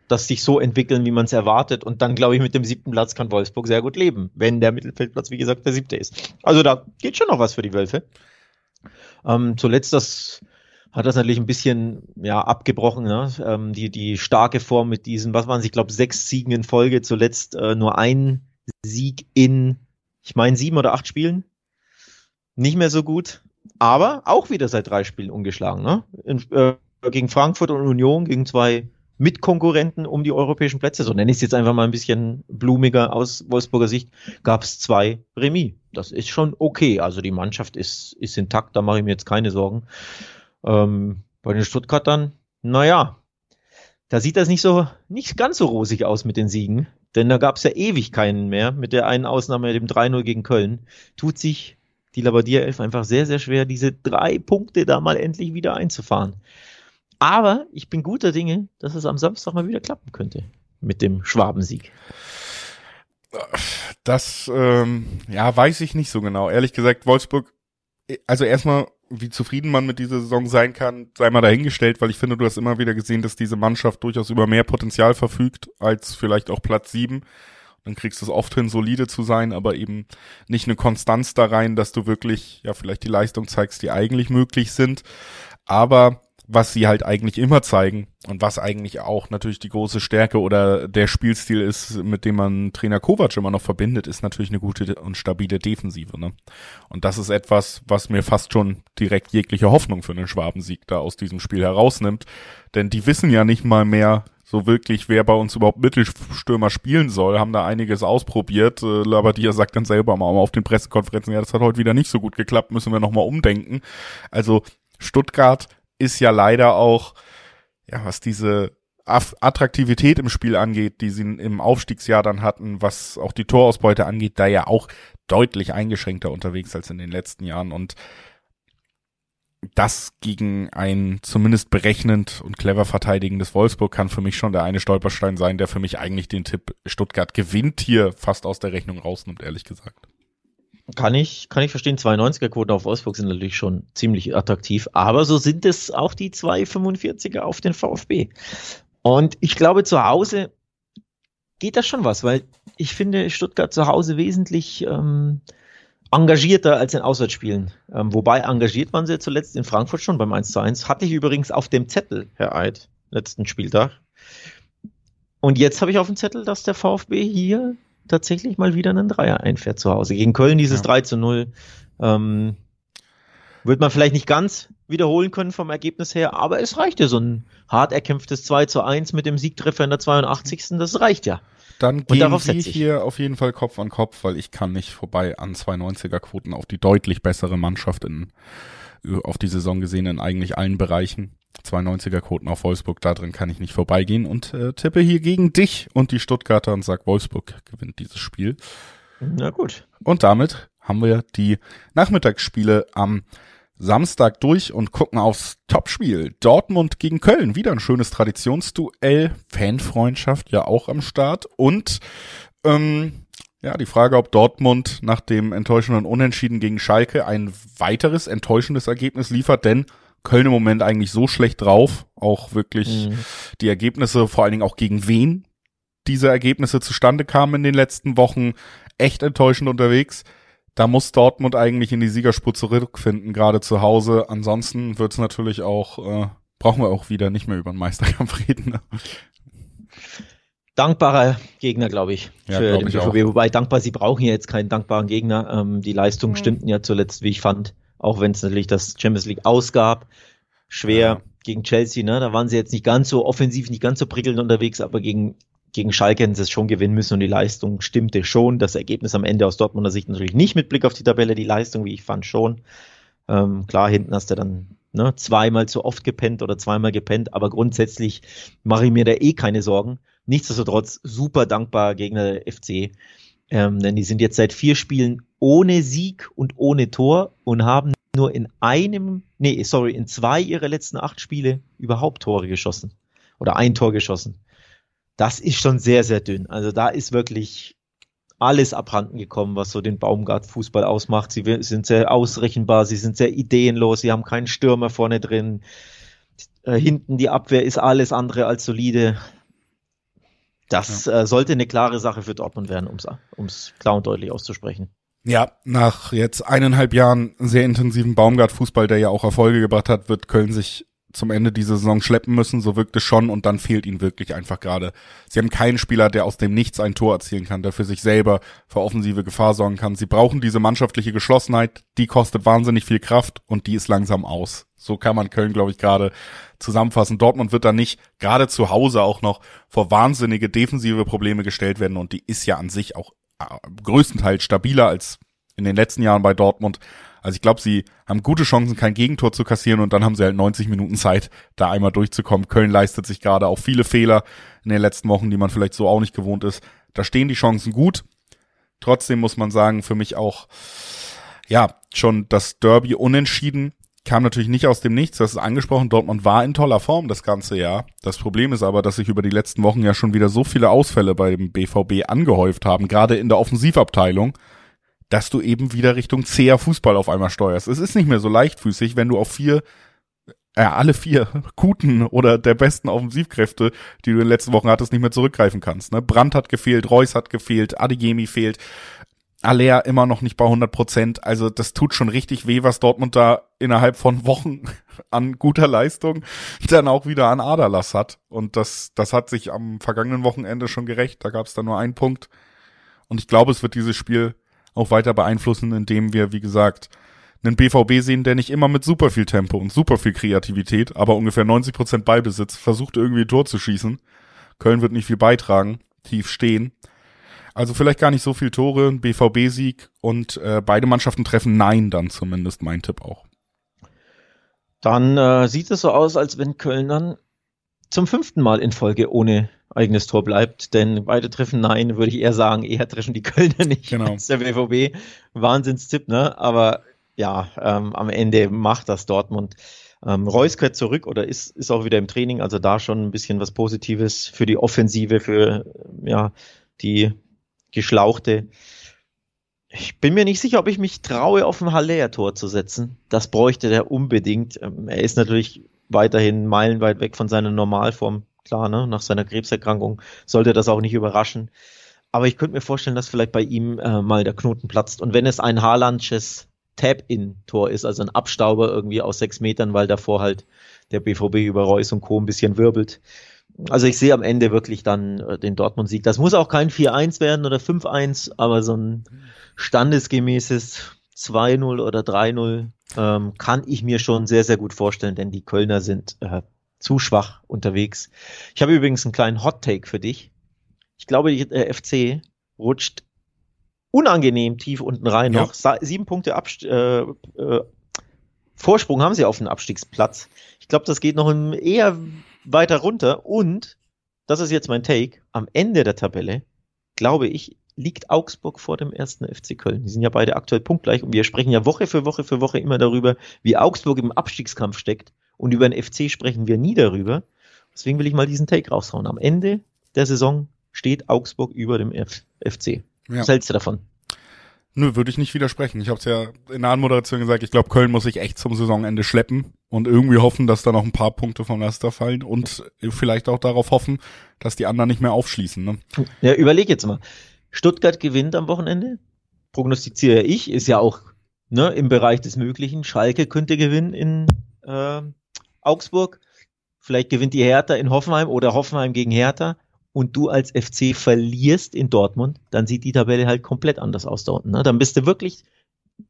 das sich so entwickeln, wie man es erwartet. Und dann, glaube ich, mit dem siebten Platz kann Wolfsburg sehr gut leben, wenn der Mittelfeldplatz, wie gesagt, der siebte ist. Also da geht schon noch was für die Wölfe. Ähm, zuletzt das hat das natürlich ein bisschen ja abgebrochen, ne? ähm, die die starke Form mit diesen, was waren es, ich glaube sechs Siegen in Folge, zuletzt äh, nur ein Sieg in, ich meine sieben oder acht Spielen, nicht mehr so gut, aber auch wieder seit drei Spielen ungeschlagen, ne? In, äh, gegen Frankfurt und Union, gegen zwei Mitkonkurrenten um die europäischen Plätze, so nenne ich es jetzt einfach mal ein bisschen blumiger aus Wolfsburger Sicht, gab es zwei Remis. Das ist schon okay. Also die Mannschaft ist, ist intakt, da mache ich mir jetzt keine Sorgen. Ähm, bei den Stuttgartern, naja, da sieht das nicht so, nicht ganz so rosig aus mit den Siegen, denn da gab es ja ewig keinen mehr, mit der einen Ausnahme, dem 3-0 gegen Köln. Tut sich die Labadia 11 einfach sehr, sehr schwer, diese drei Punkte da mal endlich wieder einzufahren. Aber ich bin guter Dinge, dass es am Samstag mal wieder klappen könnte mit dem Schwabensieg. Das, ähm, ja, weiß ich nicht so genau. Ehrlich gesagt, Wolfsburg, also erstmal, wie zufrieden man mit dieser Saison sein kann, sei mal dahingestellt, weil ich finde, du hast immer wieder gesehen, dass diese Mannschaft durchaus über mehr Potenzial verfügt als vielleicht auch Platz sieben. Dann kriegst du es oft hin, solide zu sein, aber eben nicht eine Konstanz da rein, dass du wirklich, ja, vielleicht die Leistung zeigst, die eigentlich möglich sind. Aber was sie halt eigentlich immer zeigen und was eigentlich auch natürlich die große Stärke oder der Spielstil ist, mit dem man Trainer Kovac immer noch verbindet, ist natürlich eine gute und stabile Defensive. Ne? Und das ist etwas, was mir fast schon direkt jegliche Hoffnung für einen Schwabensieg da aus diesem Spiel herausnimmt. Denn die wissen ja nicht mal mehr so wirklich, wer bei uns überhaupt Mittelstürmer spielen soll, haben da einiges ausprobiert. Äh, Labadia sagt dann selber mal auf den Pressekonferenzen, ja, das hat heute wieder nicht so gut geklappt, müssen wir nochmal umdenken. Also Stuttgart ist ja leider auch, ja, was diese Attraktivität im Spiel angeht, die sie im Aufstiegsjahr dann hatten, was auch die Torausbeute angeht, da ja auch deutlich eingeschränkter unterwegs als in den letzten Jahren und das gegen ein zumindest berechnend und clever verteidigendes Wolfsburg kann für mich schon der eine Stolperstein sein, der für mich eigentlich den Tipp Stuttgart gewinnt hier fast aus der Rechnung rausnimmt, ehrlich gesagt. Kann ich, kann ich verstehen. 92er-Quoten auf Wolfsburg sind natürlich schon ziemlich attraktiv, aber so sind es auch die 245er auf den VfB. Und ich glaube, zu Hause geht das schon was, weil ich finde Stuttgart zu Hause wesentlich ähm, engagierter als in Auswärtsspielen. Ähm, wobei engagiert man sie zuletzt in Frankfurt schon beim 1 zu 1. Hatte ich übrigens auf dem Zettel, Herr Eid, letzten Spieltag. Und jetzt habe ich auf dem Zettel, dass der VfB hier tatsächlich mal wieder einen Dreier einfährt zu Hause. Gegen Köln dieses ja. 3 zu 0. Ähm, wird man vielleicht nicht ganz wiederholen können vom Ergebnis her, aber es reicht ja so ein hart erkämpftes 2 zu 1 mit dem Siegtreffer in der 82. Das reicht ja. Dann gehen Sie hier auf jeden Fall Kopf an Kopf, weil ich kann nicht vorbei an 290er Quoten auf die deutlich bessere Mannschaft in, auf die Saison gesehen in eigentlich allen Bereichen. 92er Quoten auf Wolfsburg, da drin kann ich nicht vorbeigehen und äh, tippe hier gegen dich und die Stuttgarter und sag, Wolfsburg gewinnt dieses Spiel. Na gut. Und damit haben wir die Nachmittagsspiele am Samstag durch und gucken aufs Topspiel. Dortmund gegen Köln. Wieder ein schönes Traditionsduell. Fanfreundschaft ja auch am Start. Und ähm, ja, die Frage, ob Dortmund nach dem enttäuschenden Unentschieden gegen Schalke ein weiteres enttäuschendes Ergebnis liefert, denn Köln im Moment eigentlich so schlecht drauf, auch wirklich mhm. die Ergebnisse, vor allen Dingen auch gegen wen diese Ergebnisse zustande kamen in den letzten Wochen, echt enttäuschend unterwegs da muss Dortmund eigentlich in die Siegerspur zurückfinden, gerade zu Hause. Ansonsten wird es natürlich auch, äh, brauchen wir auch wieder nicht mehr über den Meisterkampf reden. Ne? Dankbarer Gegner, glaube ich, ja, für glaub den BVB. Wobei dankbar, sie brauchen ja jetzt keinen dankbaren Gegner. Ähm, die Leistungen mhm. stimmten ja zuletzt, wie ich fand, auch wenn es natürlich das Champions League ausgab. Schwer ja. gegen Chelsea, ne? Da waren sie jetzt nicht ganz so offensiv, nicht ganz so prickelnd unterwegs, aber gegen gegen Schalke hätten sie es schon gewinnen müssen und die Leistung stimmte schon. Das Ergebnis am Ende aus Dortmunder Sicht natürlich nicht mit Blick auf die Tabelle, die Leistung, wie ich fand, schon. Ähm, klar, hinten hast du dann ne, zweimal zu oft gepennt oder zweimal gepennt, aber grundsätzlich mache ich mir da eh keine Sorgen. Nichtsdestotrotz super dankbar Gegner der FC, ähm, denn die sind jetzt seit vier Spielen ohne Sieg und ohne Tor und haben nur in einem, nee, sorry, in zwei ihrer letzten acht Spiele überhaupt Tore geschossen oder ein Tor geschossen das ist schon sehr, sehr dünn. Also da ist wirklich alles abhanden gekommen, was so den Baumgart-Fußball ausmacht. Sie sind sehr ausrechenbar, sie sind sehr ideenlos, sie haben keinen Stürmer vorne drin. Äh, hinten die Abwehr ist alles andere als solide. Das ja. äh, sollte eine klare Sache für Dortmund werden, um es klar und deutlich auszusprechen. Ja, nach jetzt eineinhalb Jahren sehr intensiven Baumgart-Fußball, der ja auch Erfolge gebracht hat, wird Köln sich zum Ende dieser Saison schleppen müssen, so wirkt es schon und dann fehlt ihnen wirklich einfach gerade. Sie haben keinen Spieler, der aus dem Nichts ein Tor erzielen kann, der für sich selber für offensive Gefahr sorgen kann. Sie brauchen diese mannschaftliche Geschlossenheit, die kostet wahnsinnig viel Kraft und die ist langsam aus. So kann man Köln, glaube ich, gerade zusammenfassen. Dortmund wird da nicht gerade zu Hause auch noch vor wahnsinnige defensive Probleme gestellt werden und die ist ja an sich auch äh, größtenteils stabiler als in den letzten Jahren bei Dortmund. Also ich glaube, sie haben gute Chancen, kein Gegentor zu kassieren und dann haben sie halt 90 Minuten Zeit, da einmal durchzukommen. Köln leistet sich gerade auch viele Fehler in den letzten Wochen, die man vielleicht so auch nicht gewohnt ist. Da stehen die Chancen gut. Trotzdem muss man sagen, für mich auch, ja, schon das Derby unentschieden kam natürlich nicht aus dem Nichts, das ist angesprochen, Dortmund war in toller Form das ganze Jahr. Das Problem ist aber, dass sich über die letzten Wochen ja schon wieder so viele Ausfälle beim BVB angehäuft haben, gerade in der Offensivabteilung, dass du eben wieder Richtung zäher Fußball auf einmal steuerst. Es ist nicht mehr so leichtfüßig, wenn du auf vier, äh, alle vier guten oder der besten Offensivkräfte, die du in den letzten Wochen hattest, nicht mehr zurückgreifen kannst. Ne? Brandt hat gefehlt, Reus hat gefehlt, Adeyemi fehlt, Alea immer noch nicht bei 100 Prozent. Also das tut schon richtig weh, was Dortmund da innerhalb von Wochen an guter Leistung dann auch wieder an Aderlass hat. Und das, das hat sich am vergangenen Wochenende schon gerecht. Da gab es dann nur einen Punkt. Und ich glaube, es wird dieses Spiel auch weiter beeinflussen, indem wir, wie gesagt, einen BVB sehen, der nicht immer mit super viel Tempo und super viel Kreativität, aber ungefähr 90 Prozent Ballbesitz versucht irgendwie ein Tor zu schießen. Köln wird nicht viel beitragen, tief stehen. Also vielleicht gar nicht so viel Tore, BVB-Sieg und äh, beide Mannschaften treffen Nein dann zumindest, mein Tipp auch. Dann äh, sieht es so aus, als wenn Köln dann zum fünften Mal in Folge ohne eigenes Tor bleibt, denn beide treffen nein, würde ich eher sagen, eher treffen die Kölner nicht genau. als der BVB. Wahnsinnstipp, ne? Aber ja, ähm, am Ende macht das Dortmund. Ähm, Reus kehrt zurück oder ist, ist auch wieder im Training, also da schon ein bisschen was Positives für die Offensive, für ja, die Geschlauchte. Ich bin mir nicht sicher, ob ich mich traue, auf ein Haller-Tor zu setzen. Das bräuchte der unbedingt. Ähm, er ist natürlich weiterhin meilenweit weg von seiner Normalform. Klar, ne? nach seiner Krebserkrankung sollte das auch nicht überraschen. Aber ich könnte mir vorstellen, dass vielleicht bei ihm äh, mal der Knoten platzt. Und wenn es ein Haalandsches Tap-In-Tor ist, also ein Abstauber irgendwie aus sechs Metern, weil davor halt der BVB über Reus und Co. ein bisschen wirbelt. Also ich sehe am Ende wirklich dann äh, den Dortmund-Sieg. Das muss auch kein 4-1 werden oder 5-1, aber so ein standesgemäßes 2-0 oder 3-0 ähm, kann ich mir schon sehr, sehr gut vorstellen, denn die Kölner sind äh, zu schwach unterwegs. Ich habe übrigens einen kleinen Hot Take für dich. Ich glaube, der FC rutscht unangenehm tief unten rein ja. noch. Sieben Punkte Abst äh, äh, Vorsprung haben sie auf den Abstiegsplatz. Ich glaube, das geht noch eher weiter runter. Und, das ist jetzt mein Take, am Ende der Tabelle, glaube ich, liegt Augsburg vor dem ersten FC Köln. Die sind ja beide aktuell punktgleich und wir sprechen ja Woche für Woche für Woche immer darüber, wie Augsburg im Abstiegskampf steckt und über den FC sprechen wir nie darüber. Deswegen will ich mal diesen Take raushauen. Am Ende der Saison steht Augsburg über dem F FC. Ja. Was hältst du davon? Nö, würde ich nicht widersprechen. Ich habe es ja in der Anmoderation gesagt, ich glaube, Köln muss sich echt zum Saisonende schleppen und irgendwie hoffen, dass da noch ein paar Punkte vom Leicester fallen und vielleicht auch darauf hoffen, dass die anderen nicht mehr aufschließen. Ne? Ja, überleg jetzt mal. Stuttgart gewinnt am Wochenende, prognostiziere ich, ist ja auch ne, im Bereich des Möglichen. Schalke könnte gewinnen in äh, Augsburg. Vielleicht gewinnt die Hertha in Hoffenheim oder Hoffenheim gegen Hertha und du als FC verlierst in Dortmund, dann sieht die Tabelle halt komplett anders aus da unten. Ne? Dann bist du wirklich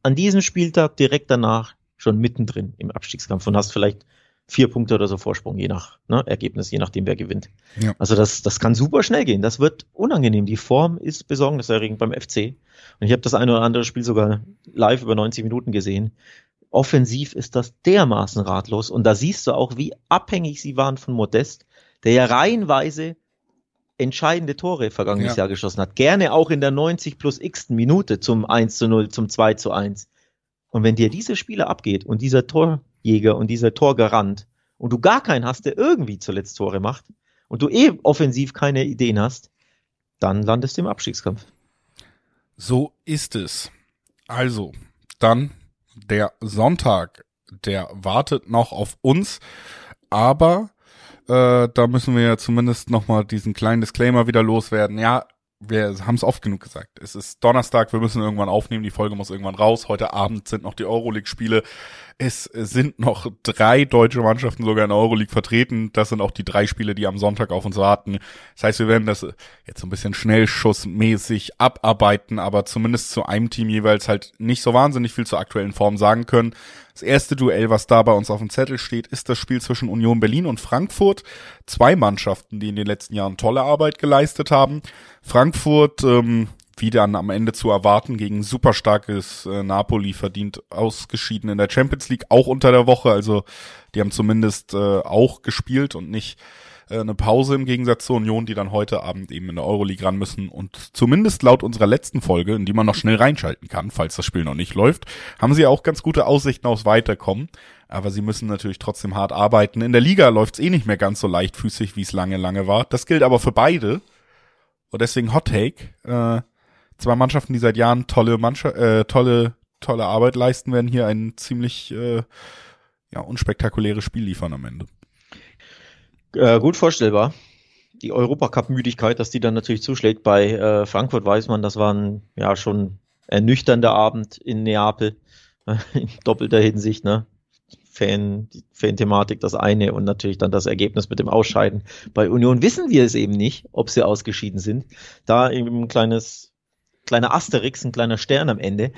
an diesem Spieltag direkt danach schon mittendrin im Abstiegskampf und hast vielleicht vier Punkte oder so Vorsprung, je nach ne, Ergebnis, je nachdem, wer gewinnt. Ja. Also das, das kann super schnell gehen. Das wird unangenehm. Die Form ist besorgniserregend beim FC. Und ich habe das eine oder andere Spiel sogar live über 90 Minuten gesehen. Offensiv ist das dermaßen ratlos. Und da siehst du auch, wie abhängig sie waren von Modest, der ja reihenweise entscheidende Tore vergangenes ja. Jahr geschossen hat. Gerne auch in der 90 plus x Minute zum 1 zu 0, zum 2 zu 1. Und wenn dir dieser Spieler abgeht und dieser Torjäger und dieser Torgarant und du gar keinen hast, der irgendwie zuletzt Tore macht und du eh offensiv keine Ideen hast, dann landest du im Abstiegskampf. So ist es. Also, dann der Sonntag, der wartet noch auf uns, aber äh, da müssen wir ja zumindest nochmal diesen kleinen Disclaimer wieder loswerden. Ja, wir haben es oft genug gesagt. Es ist Donnerstag, wir müssen irgendwann aufnehmen, die Folge muss irgendwann raus. Heute Abend sind noch die Euroleague-Spiele. Es sind noch drei deutsche Mannschaften sogar in der Euroleague vertreten. Das sind auch die drei Spiele, die am Sonntag auf uns warten. Das heißt, wir werden das jetzt so ein bisschen schnellschussmäßig abarbeiten, aber zumindest zu einem Team jeweils halt nicht so wahnsinnig viel zur aktuellen Form sagen können. Das erste Duell, was da bei uns auf dem Zettel steht, ist das Spiel zwischen Union Berlin und Frankfurt. Zwei Mannschaften, die in den letzten Jahren tolle Arbeit geleistet haben. Frankfurt, ähm, wie dann am Ende zu erwarten, gegen super starkes äh, Napoli verdient ausgeschieden in der Champions League, auch unter der Woche. Also die haben zumindest äh, auch gespielt und nicht äh, eine Pause im Gegensatz zur Union, die dann heute Abend eben in der Euroleague ran müssen. Und zumindest laut unserer letzten Folge, in die man noch schnell reinschalten kann, falls das Spiel noch nicht läuft, haben sie auch ganz gute Aussichten aufs Weiterkommen. Aber sie müssen natürlich trotzdem hart arbeiten. In der Liga läuft's eh nicht mehr ganz so leichtfüßig, wie es lange, lange war. Das gilt aber für beide. Und deswegen Hot Take. Äh, zwei Mannschaften, die seit Jahren tolle Mannschaft, äh, tolle, tolle Arbeit leisten, werden hier ein ziemlich äh, ja, unspektakuläres Spiel liefern am Ende. Äh, gut vorstellbar. Die Europacup-Müdigkeit, dass die dann natürlich zuschlägt. Bei äh, Frankfurt weiß man, das war ein ja schon ernüchternder Abend in Neapel in doppelter Hinsicht. Ne? Fan, Fan-Thematik das eine und natürlich dann das Ergebnis mit dem Ausscheiden. Bei Union wissen wir es eben nicht, ob sie ausgeschieden sind. Da eben ein kleines kleiner Asterix, ein kleiner Stern am Ende.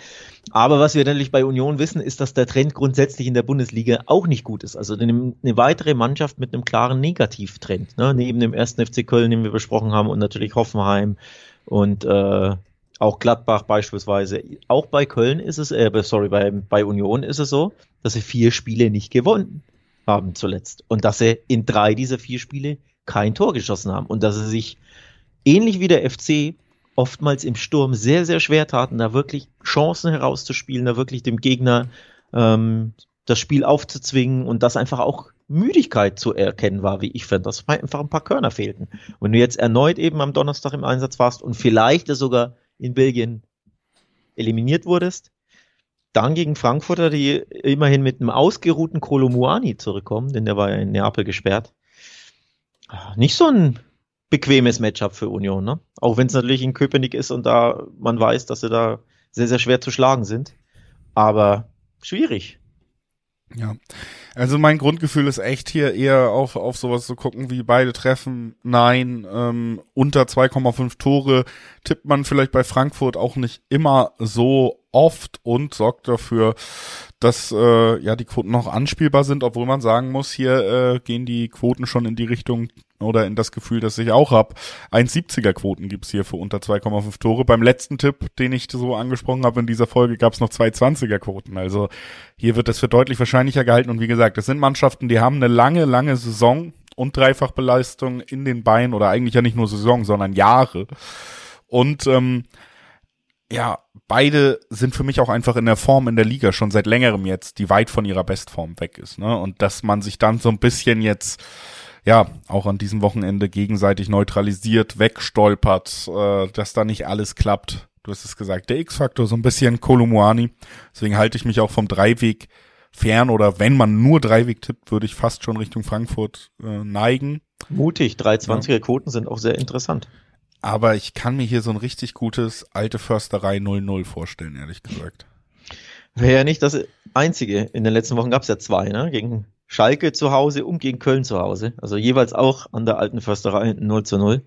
Aber was wir natürlich bei Union wissen, ist, dass der Trend grundsätzlich in der Bundesliga auch nicht gut ist. Also eine, eine weitere Mannschaft mit einem klaren Negativtrend. Ne? Neben dem ersten FC Köln, den wir besprochen haben, und natürlich Hoffenheim und äh, auch Gladbach beispielsweise. Auch bei Köln ist es, äh, sorry, bei, bei Union ist es so, dass sie vier Spiele nicht gewonnen haben zuletzt. Und dass sie in drei dieser vier Spiele kein Tor geschossen haben. Und dass sie sich ähnlich wie der FC oftmals im Sturm sehr, sehr schwer taten, da wirklich Chancen herauszuspielen, da wirklich dem Gegner ähm, das Spiel aufzuzwingen und das einfach auch Müdigkeit zu erkennen war, wie ich finde, dass einfach ein paar Körner fehlten. Und du jetzt erneut eben am Donnerstag im Einsatz warst und vielleicht sogar in Belgien eliminiert wurdest, dann gegen Frankfurter, die immerhin mit einem ausgeruhten Kolomuani zurückkommen, denn der war ja in Neapel gesperrt. Nicht so ein bequemes Matchup für Union, ne? Auch wenn es natürlich in Köpenick ist und da man weiß, dass sie da sehr, sehr schwer zu schlagen sind. Aber schwierig. Ja. Also mein Grundgefühl ist echt hier eher auf, auf sowas zu gucken, wie beide treffen. Nein, ähm, unter 2,5 Tore tippt man vielleicht bei Frankfurt auch nicht immer so oft und sorgt dafür, dass äh, ja die Quoten noch anspielbar sind, obwohl man sagen muss, hier äh, gehen die Quoten schon in die Richtung oder in das Gefühl, das ich auch habe. 1,70er Quoten gibt's hier für unter 2,5 Tore. Beim letzten Tipp, den ich so angesprochen habe in dieser Folge, gab's noch 2,20er Quoten. Also hier wird das für deutlich wahrscheinlicher gehalten. Und wie gesagt, das sind Mannschaften, die haben eine lange, lange Saison und Dreifachbeleistung in den Beinen oder eigentlich ja nicht nur Saison, sondern Jahre. Und ähm, ja, beide sind für mich auch einfach in der Form in der Liga schon seit längerem jetzt, die weit von ihrer Bestform weg ist. Ne? Und dass man sich dann so ein bisschen jetzt ja, auch an diesem Wochenende gegenseitig neutralisiert, wegstolpert, äh, dass da nicht alles klappt. Du hast es gesagt, der X-Faktor so ein bisschen Kolumuani. Deswegen halte ich mich auch vom Dreiweg fern oder wenn man nur Dreiweg tippt, würde ich fast schon Richtung Frankfurt äh, neigen. Mutig, 320er Quoten sind auch sehr interessant. Aber ich kann mir hier so ein richtig gutes alte Försterei 0-0 vorstellen, ehrlich gesagt. Wäre ja nicht das einzige. In den letzten Wochen gab es ja zwei, ne? Gegen Schalke zu Hause und gegen Köln zu Hause. Also jeweils auch an der alten Försterei 0 zu 0.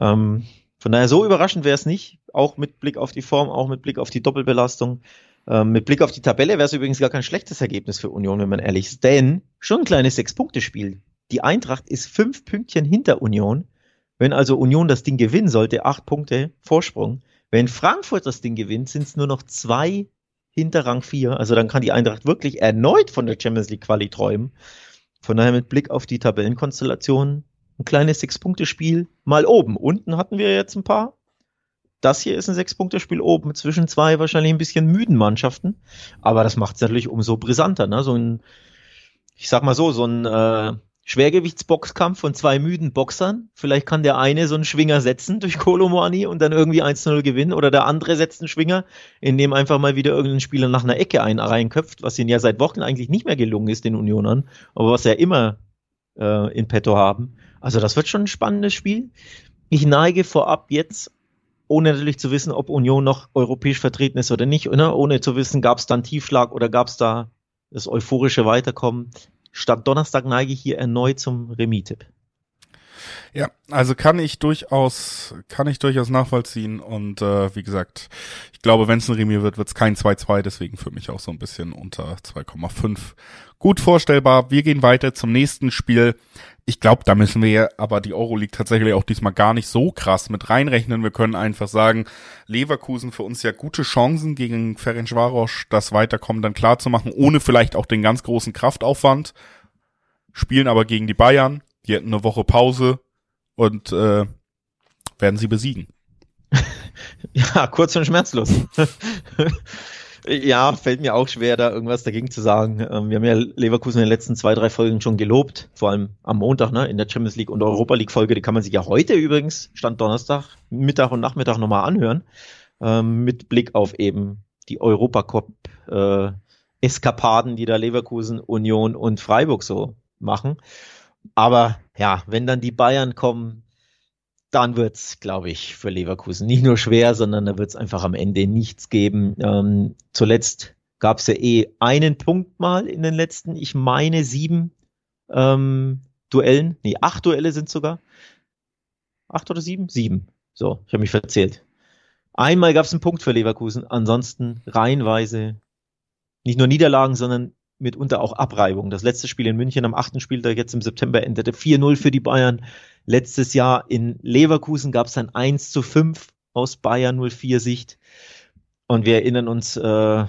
Ähm, von daher so überraschend wäre es nicht, auch mit Blick auf die Form, auch mit Blick auf die Doppelbelastung. Ähm, mit Blick auf die Tabelle wäre es übrigens gar kein schlechtes Ergebnis für Union, wenn man ehrlich ist. Denn schon ein kleines Sechs-Punkte-Spiel. Die Eintracht ist fünf Pünktchen hinter Union. Wenn also Union das Ding gewinnen sollte, acht Punkte Vorsprung. Wenn Frankfurt das Ding gewinnt, sind es nur noch zwei hinter Rang 4. Also dann kann die Eintracht wirklich erneut von der Champions League Quali träumen. Von daher mit Blick auf die Tabellenkonstellation ein kleines Sechs-Punkte-Spiel mal oben. Unten hatten wir jetzt ein paar. Das hier ist ein Sechs-Punkte-Spiel oben zwischen zwei wahrscheinlich ein bisschen müden Mannschaften. Aber das macht es natürlich umso brisanter. Ne? So ein, ich sag mal so, so ein äh, Schwergewichtsboxkampf von zwei müden Boxern. Vielleicht kann der eine so einen Schwinger setzen durch Kolomoani und dann irgendwie 1-0 gewinnen oder der andere setzt einen Schwinger, in dem einfach mal wieder irgendein Spieler nach einer Ecke ein reinköpft, was ihnen ja seit Wochen eigentlich nicht mehr gelungen ist, den Unionern, aber was ja immer äh, in petto haben. Also das wird schon ein spannendes Spiel. Ich neige vorab jetzt, ohne natürlich zu wissen, ob Union noch europäisch vertreten ist oder nicht, oder? ohne zu wissen, gab es da einen Tiefschlag oder gab es da das euphorische Weiterkommen statt Donnerstag neige ich hier erneut zum Remis-Tipp. Ja, also kann ich durchaus, kann ich durchaus nachvollziehen und äh, wie gesagt, ich glaube, wenn es ein Remis wird, wird es kein 2-2, deswegen für mich auch so ein bisschen unter 2,5. Gut vorstellbar. Wir gehen weiter zum nächsten Spiel. Ich glaube, da müssen wir ja aber die Euroleague tatsächlich auch diesmal gar nicht so krass mit reinrechnen. Wir können einfach sagen, Leverkusen für uns ja gute Chancen gegen Ferencvaros das Weiterkommen dann klar zu machen, ohne vielleicht auch den ganz großen Kraftaufwand. Spielen aber gegen die Bayern. Die hätten eine Woche Pause und äh, werden sie besiegen. ja, kurz und schmerzlos. ja, fällt mir auch schwer, da irgendwas dagegen zu sagen. Ähm, wir haben ja Leverkusen in den letzten zwei, drei Folgen schon gelobt, vor allem am Montag, ne, in der Champions League und Europa League Folge. Die kann man sich ja heute übrigens, Stand Donnerstag, Mittag und Nachmittag nochmal anhören, ähm, mit Blick auf eben die Europacup äh, Eskapaden, die da Leverkusen, Union und Freiburg so machen. Aber ja, wenn dann die Bayern kommen, dann wird's, glaube ich, für Leverkusen nicht nur schwer, sondern da wird's einfach am Ende nichts geben. Ähm, zuletzt gab's ja eh einen Punkt mal in den letzten, ich meine, sieben ähm, Duellen. Nee, acht Duelle sind sogar. Acht oder sieben? Sieben. So, ich habe mich verzählt. Einmal gab's einen Punkt für Leverkusen, ansonsten reihenweise nicht nur Niederlagen, sondern mitunter auch Abreibung. Das letzte Spiel in München am achten Spieltag jetzt im September endete 4-0 für die Bayern. Letztes Jahr in Leverkusen gab es ein 1 zu 5 aus Bayern 04 Sicht. Und wir erinnern uns äh,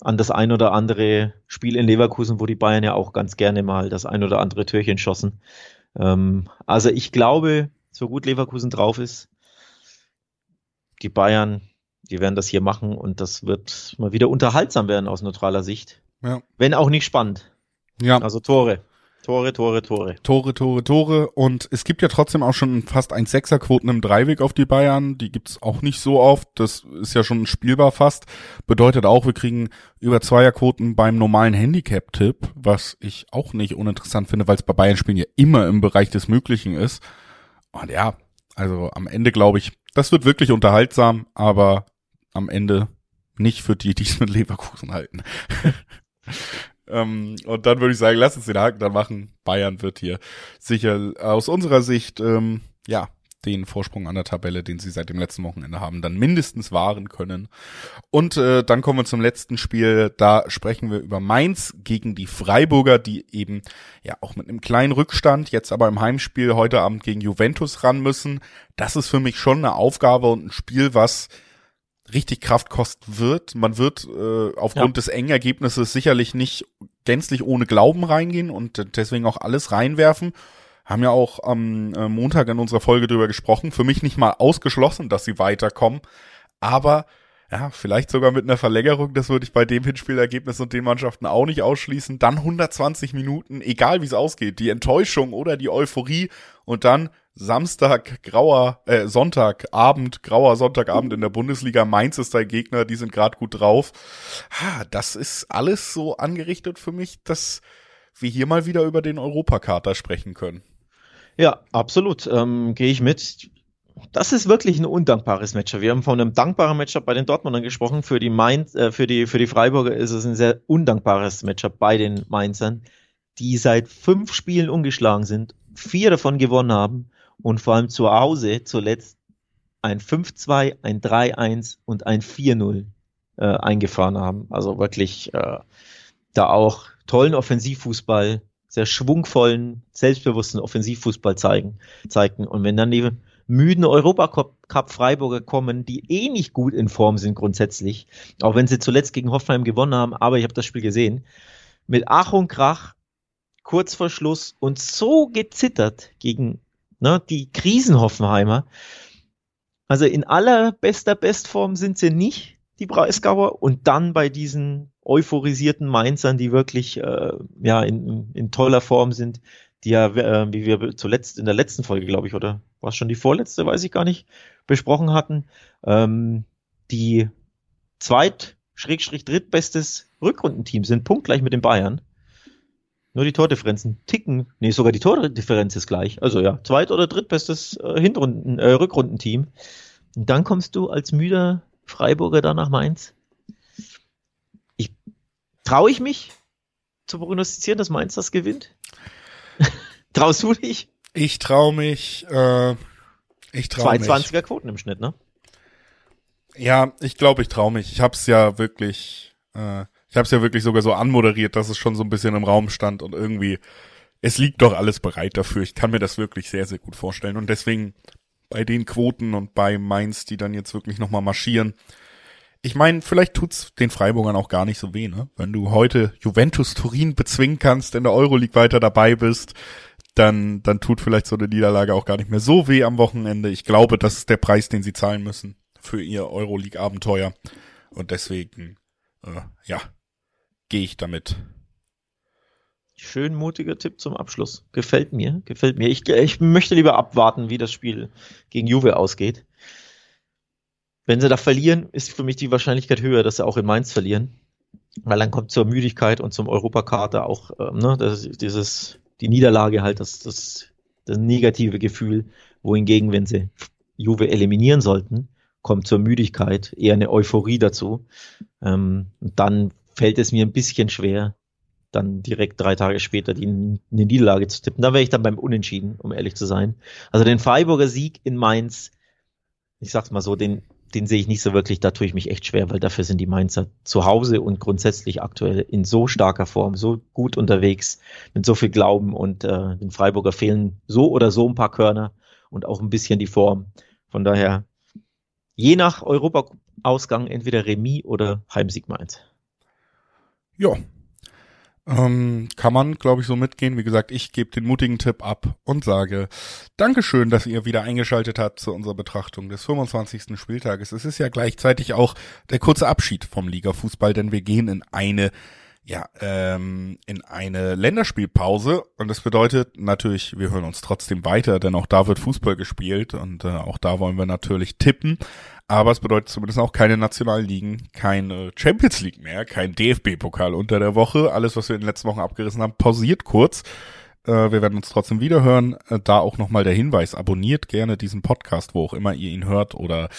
an das ein oder andere Spiel in Leverkusen, wo die Bayern ja auch ganz gerne mal das ein oder andere Türchen schossen. Ähm, also ich glaube, so gut Leverkusen drauf ist, die Bayern, die werden das hier machen und das wird mal wieder unterhaltsam werden aus neutraler Sicht. Ja. Wenn auch nicht spannend. Ja. Also Tore. Tore, Tore, Tore. Tore, Tore, Tore. Und es gibt ja trotzdem auch schon fast ein Sechserquoten im Dreiweg auf die Bayern. Die gibt's auch nicht so oft. Das ist ja schon spielbar fast. Bedeutet auch, wir kriegen über Zweierquoten beim normalen Handicap-Tipp, was ich auch nicht uninteressant finde, weil es bei Bayern-Spielen ja immer im Bereich des Möglichen ist. Und ja, also am Ende glaube ich, das wird wirklich unterhaltsam, aber am Ende nicht für die, die es mit Leverkusen halten. ähm, und dann würde ich sagen, lass uns den Haken dann machen. Bayern wird hier sicher aus unserer Sicht, ähm, ja, den Vorsprung an der Tabelle, den sie seit dem letzten Wochenende haben, dann mindestens wahren können. Und äh, dann kommen wir zum letzten Spiel. Da sprechen wir über Mainz gegen die Freiburger, die eben ja auch mit einem kleinen Rückstand jetzt aber im Heimspiel heute Abend gegen Juventus ran müssen. Das ist für mich schon eine Aufgabe und ein Spiel, was richtig Kraft kosten wird. Man wird äh, aufgrund ja. des engen Ergebnisses sicherlich nicht gänzlich ohne Glauben reingehen und deswegen auch alles reinwerfen. Haben ja auch am äh, Montag in unserer Folge drüber gesprochen. Für mich nicht mal ausgeschlossen, dass sie weiterkommen. Aber ja, vielleicht sogar mit einer Verlängerung, das würde ich bei dem Hinspielergebnis und den Mannschaften auch nicht ausschließen. Dann 120 Minuten, egal wie es ausgeht, die Enttäuschung oder die Euphorie und dann Samstag, grauer, äh, Sonntagabend, grauer Sonntagabend in der Bundesliga. Mainz ist dein Gegner, die sind gerade gut drauf. Ha, das ist alles so angerichtet für mich, dass wir hier mal wieder über den Europakater sprechen können. Ja, absolut. Ähm, Gehe ich mit das ist wirklich ein undankbares Matchup. Wir haben von einem dankbaren Matchup bei den Dortmundern gesprochen. Für die Mainz, äh, für die, für die Freiburger ist es ein sehr undankbares Matchup bei den Mainzern, die seit fünf Spielen ungeschlagen sind, vier davon gewonnen haben und vor allem zu Hause zuletzt ein 5-2, ein 3-1 und ein 4-0 äh, eingefahren haben. Also wirklich äh, da auch tollen Offensivfußball, sehr schwungvollen, selbstbewussten Offensivfußball zeigen, zeigten. Und wenn dann die müden Europacup-Freiburger kommen, die eh nicht gut in Form sind grundsätzlich, auch wenn sie zuletzt gegen Hoffenheim gewonnen haben, aber ich habe das Spiel gesehen, mit Ach und Krach, kurz vor Schluss und so gezittert gegen ne, die Krisenhoffenheimer. Also in allerbester Bestform sind sie nicht, die Breisgauer, und dann bei diesen euphorisierten Mainzern, die wirklich äh, ja in, in toller Form sind, die ja, äh, wie wir zuletzt in der letzten Folge, glaube ich, oder war es schon die vorletzte, weiß ich gar nicht, besprochen hatten, ähm, die zweit Schrägstrich drittbestes Rückrundenteam sind punktgleich mit den Bayern. Nur die Tordifferenzen ticken, nee, sogar die Tordifferenz ist gleich. Also ja, zweit- oder drittbestes äh, Hinrunden, äh, Rückrundenteam. Und dann kommst du als müder Freiburger da nach Mainz. Ich traue ich mich zu prognostizieren, dass Mainz das gewinnt? Traust du dich? Ich traue mich, äh, ich traue mich. 220er Quoten im Schnitt, ne? Ja, ich glaube, ich traue mich. Ich hab's ja wirklich, äh, ich hab's ja wirklich sogar so anmoderiert, dass es schon so ein bisschen im Raum stand und irgendwie, es liegt doch alles bereit dafür. Ich kann mir das wirklich sehr, sehr gut vorstellen. Und deswegen bei den Quoten und bei Mainz, die dann jetzt wirklich nochmal marschieren, ich meine, vielleicht tut's den Freiburgern auch gar nicht so weh, ne? Wenn du heute Juventus Turin bezwingen kannst, in der Euroleague weiter dabei bist, dann, dann tut vielleicht so eine Niederlage auch gar nicht mehr so weh am Wochenende. Ich glaube, das ist der Preis, den sie zahlen müssen für ihr Euroleague-Abenteuer. Und deswegen, äh, ja, gehe ich damit. Schön mutiger Tipp zum Abschluss. Gefällt mir, gefällt mir. Ich, ich möchte lieber abwarten, wie das Spiel gegen Juve ausgeht. Wenn sie da verlieren, ist für mich die Wahrscheinlichkeit höher, dass sie auch in Mainz verlieren. Weil dann kommt zur Müdigkeit und zum Europakater auch ähm, ne, das, dieses, die Niederlage halt, das, das, das negative Gefühl. Wohingegen, wenn sie Juve eliminieren sollten, kommt zur Müdigkeit eher eine Euphorie dazu. Ähm, und dann fällt es mir ein bisschen schwer, dann direkt drei Tage später die, eine Niederlage zu tippen. Da wäre ich dann beim Unentschieden, um ehrlich zu sein. Also den Freiburger Sieg in Mainz, ich sag's mal so, den den sehe ich nicht so wirklich, da tue ich mich echt schwer, weil dafür sind die Mainzer zu Hause und grundsätzlich aktuell in so starker Form, so gut unterwegs, mit so viel Glauben und äh, den Freiburger fehlen so oder so ein paar Körner und auch ein bisschen die Form. Von daher, je nach Europa-Ausgang entweder Remis oder Heimsieg Mainz. Ja, ähm, kann man, glaube ich, so mitgehen. Wie gesagt, ich gebe den mutigen Tipp ab und sage Dankeschön, dass ihr wieder eingeschaltet habt zu unserer Betrachtung des 25. Spieltages. Es ist ja gleichzeitig auch der kurze Abschied vom Liga-Fußball, denn wir gehen in eine ja, ähm, in eine Länderspielpause und das bedeutet natürlich, wir hören uns trotzdem weiter, denn auch da wird Fußball gespielt und äh, auch da wollen wir natürlich tippen. Aber es bedeutet zumindest auch keine nationalen Ligen, keine Champions League mehr, kein DFB-Pokal unter der Woche. Alles, was wir in den letzten Wochen abgerissen haben, pausiert kurz. Äh, wir werden uns trotzdem wiederhören. Äh, da auch nochmal der Hinweis, abonniert gerne diesen Podcast, wo auch immer ihr ihn hört oder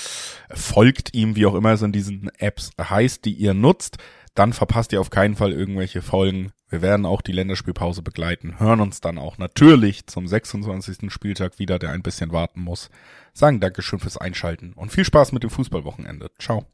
folgt ihm, wie auch immer es in diesen Apps heißt, die ihr nutzt. Dann verpasst ihr auf keinen Fall irgendwelche Folgen. Wir werden auch die Länderspielpause begleiten, hören uns dann auch natürlich zum 26. Spieltag wieder, der ein bisschen warten muss sagen Dankeschön fürs Einschalten und viel Spaß mit dem Fußballwochenende. Ciao.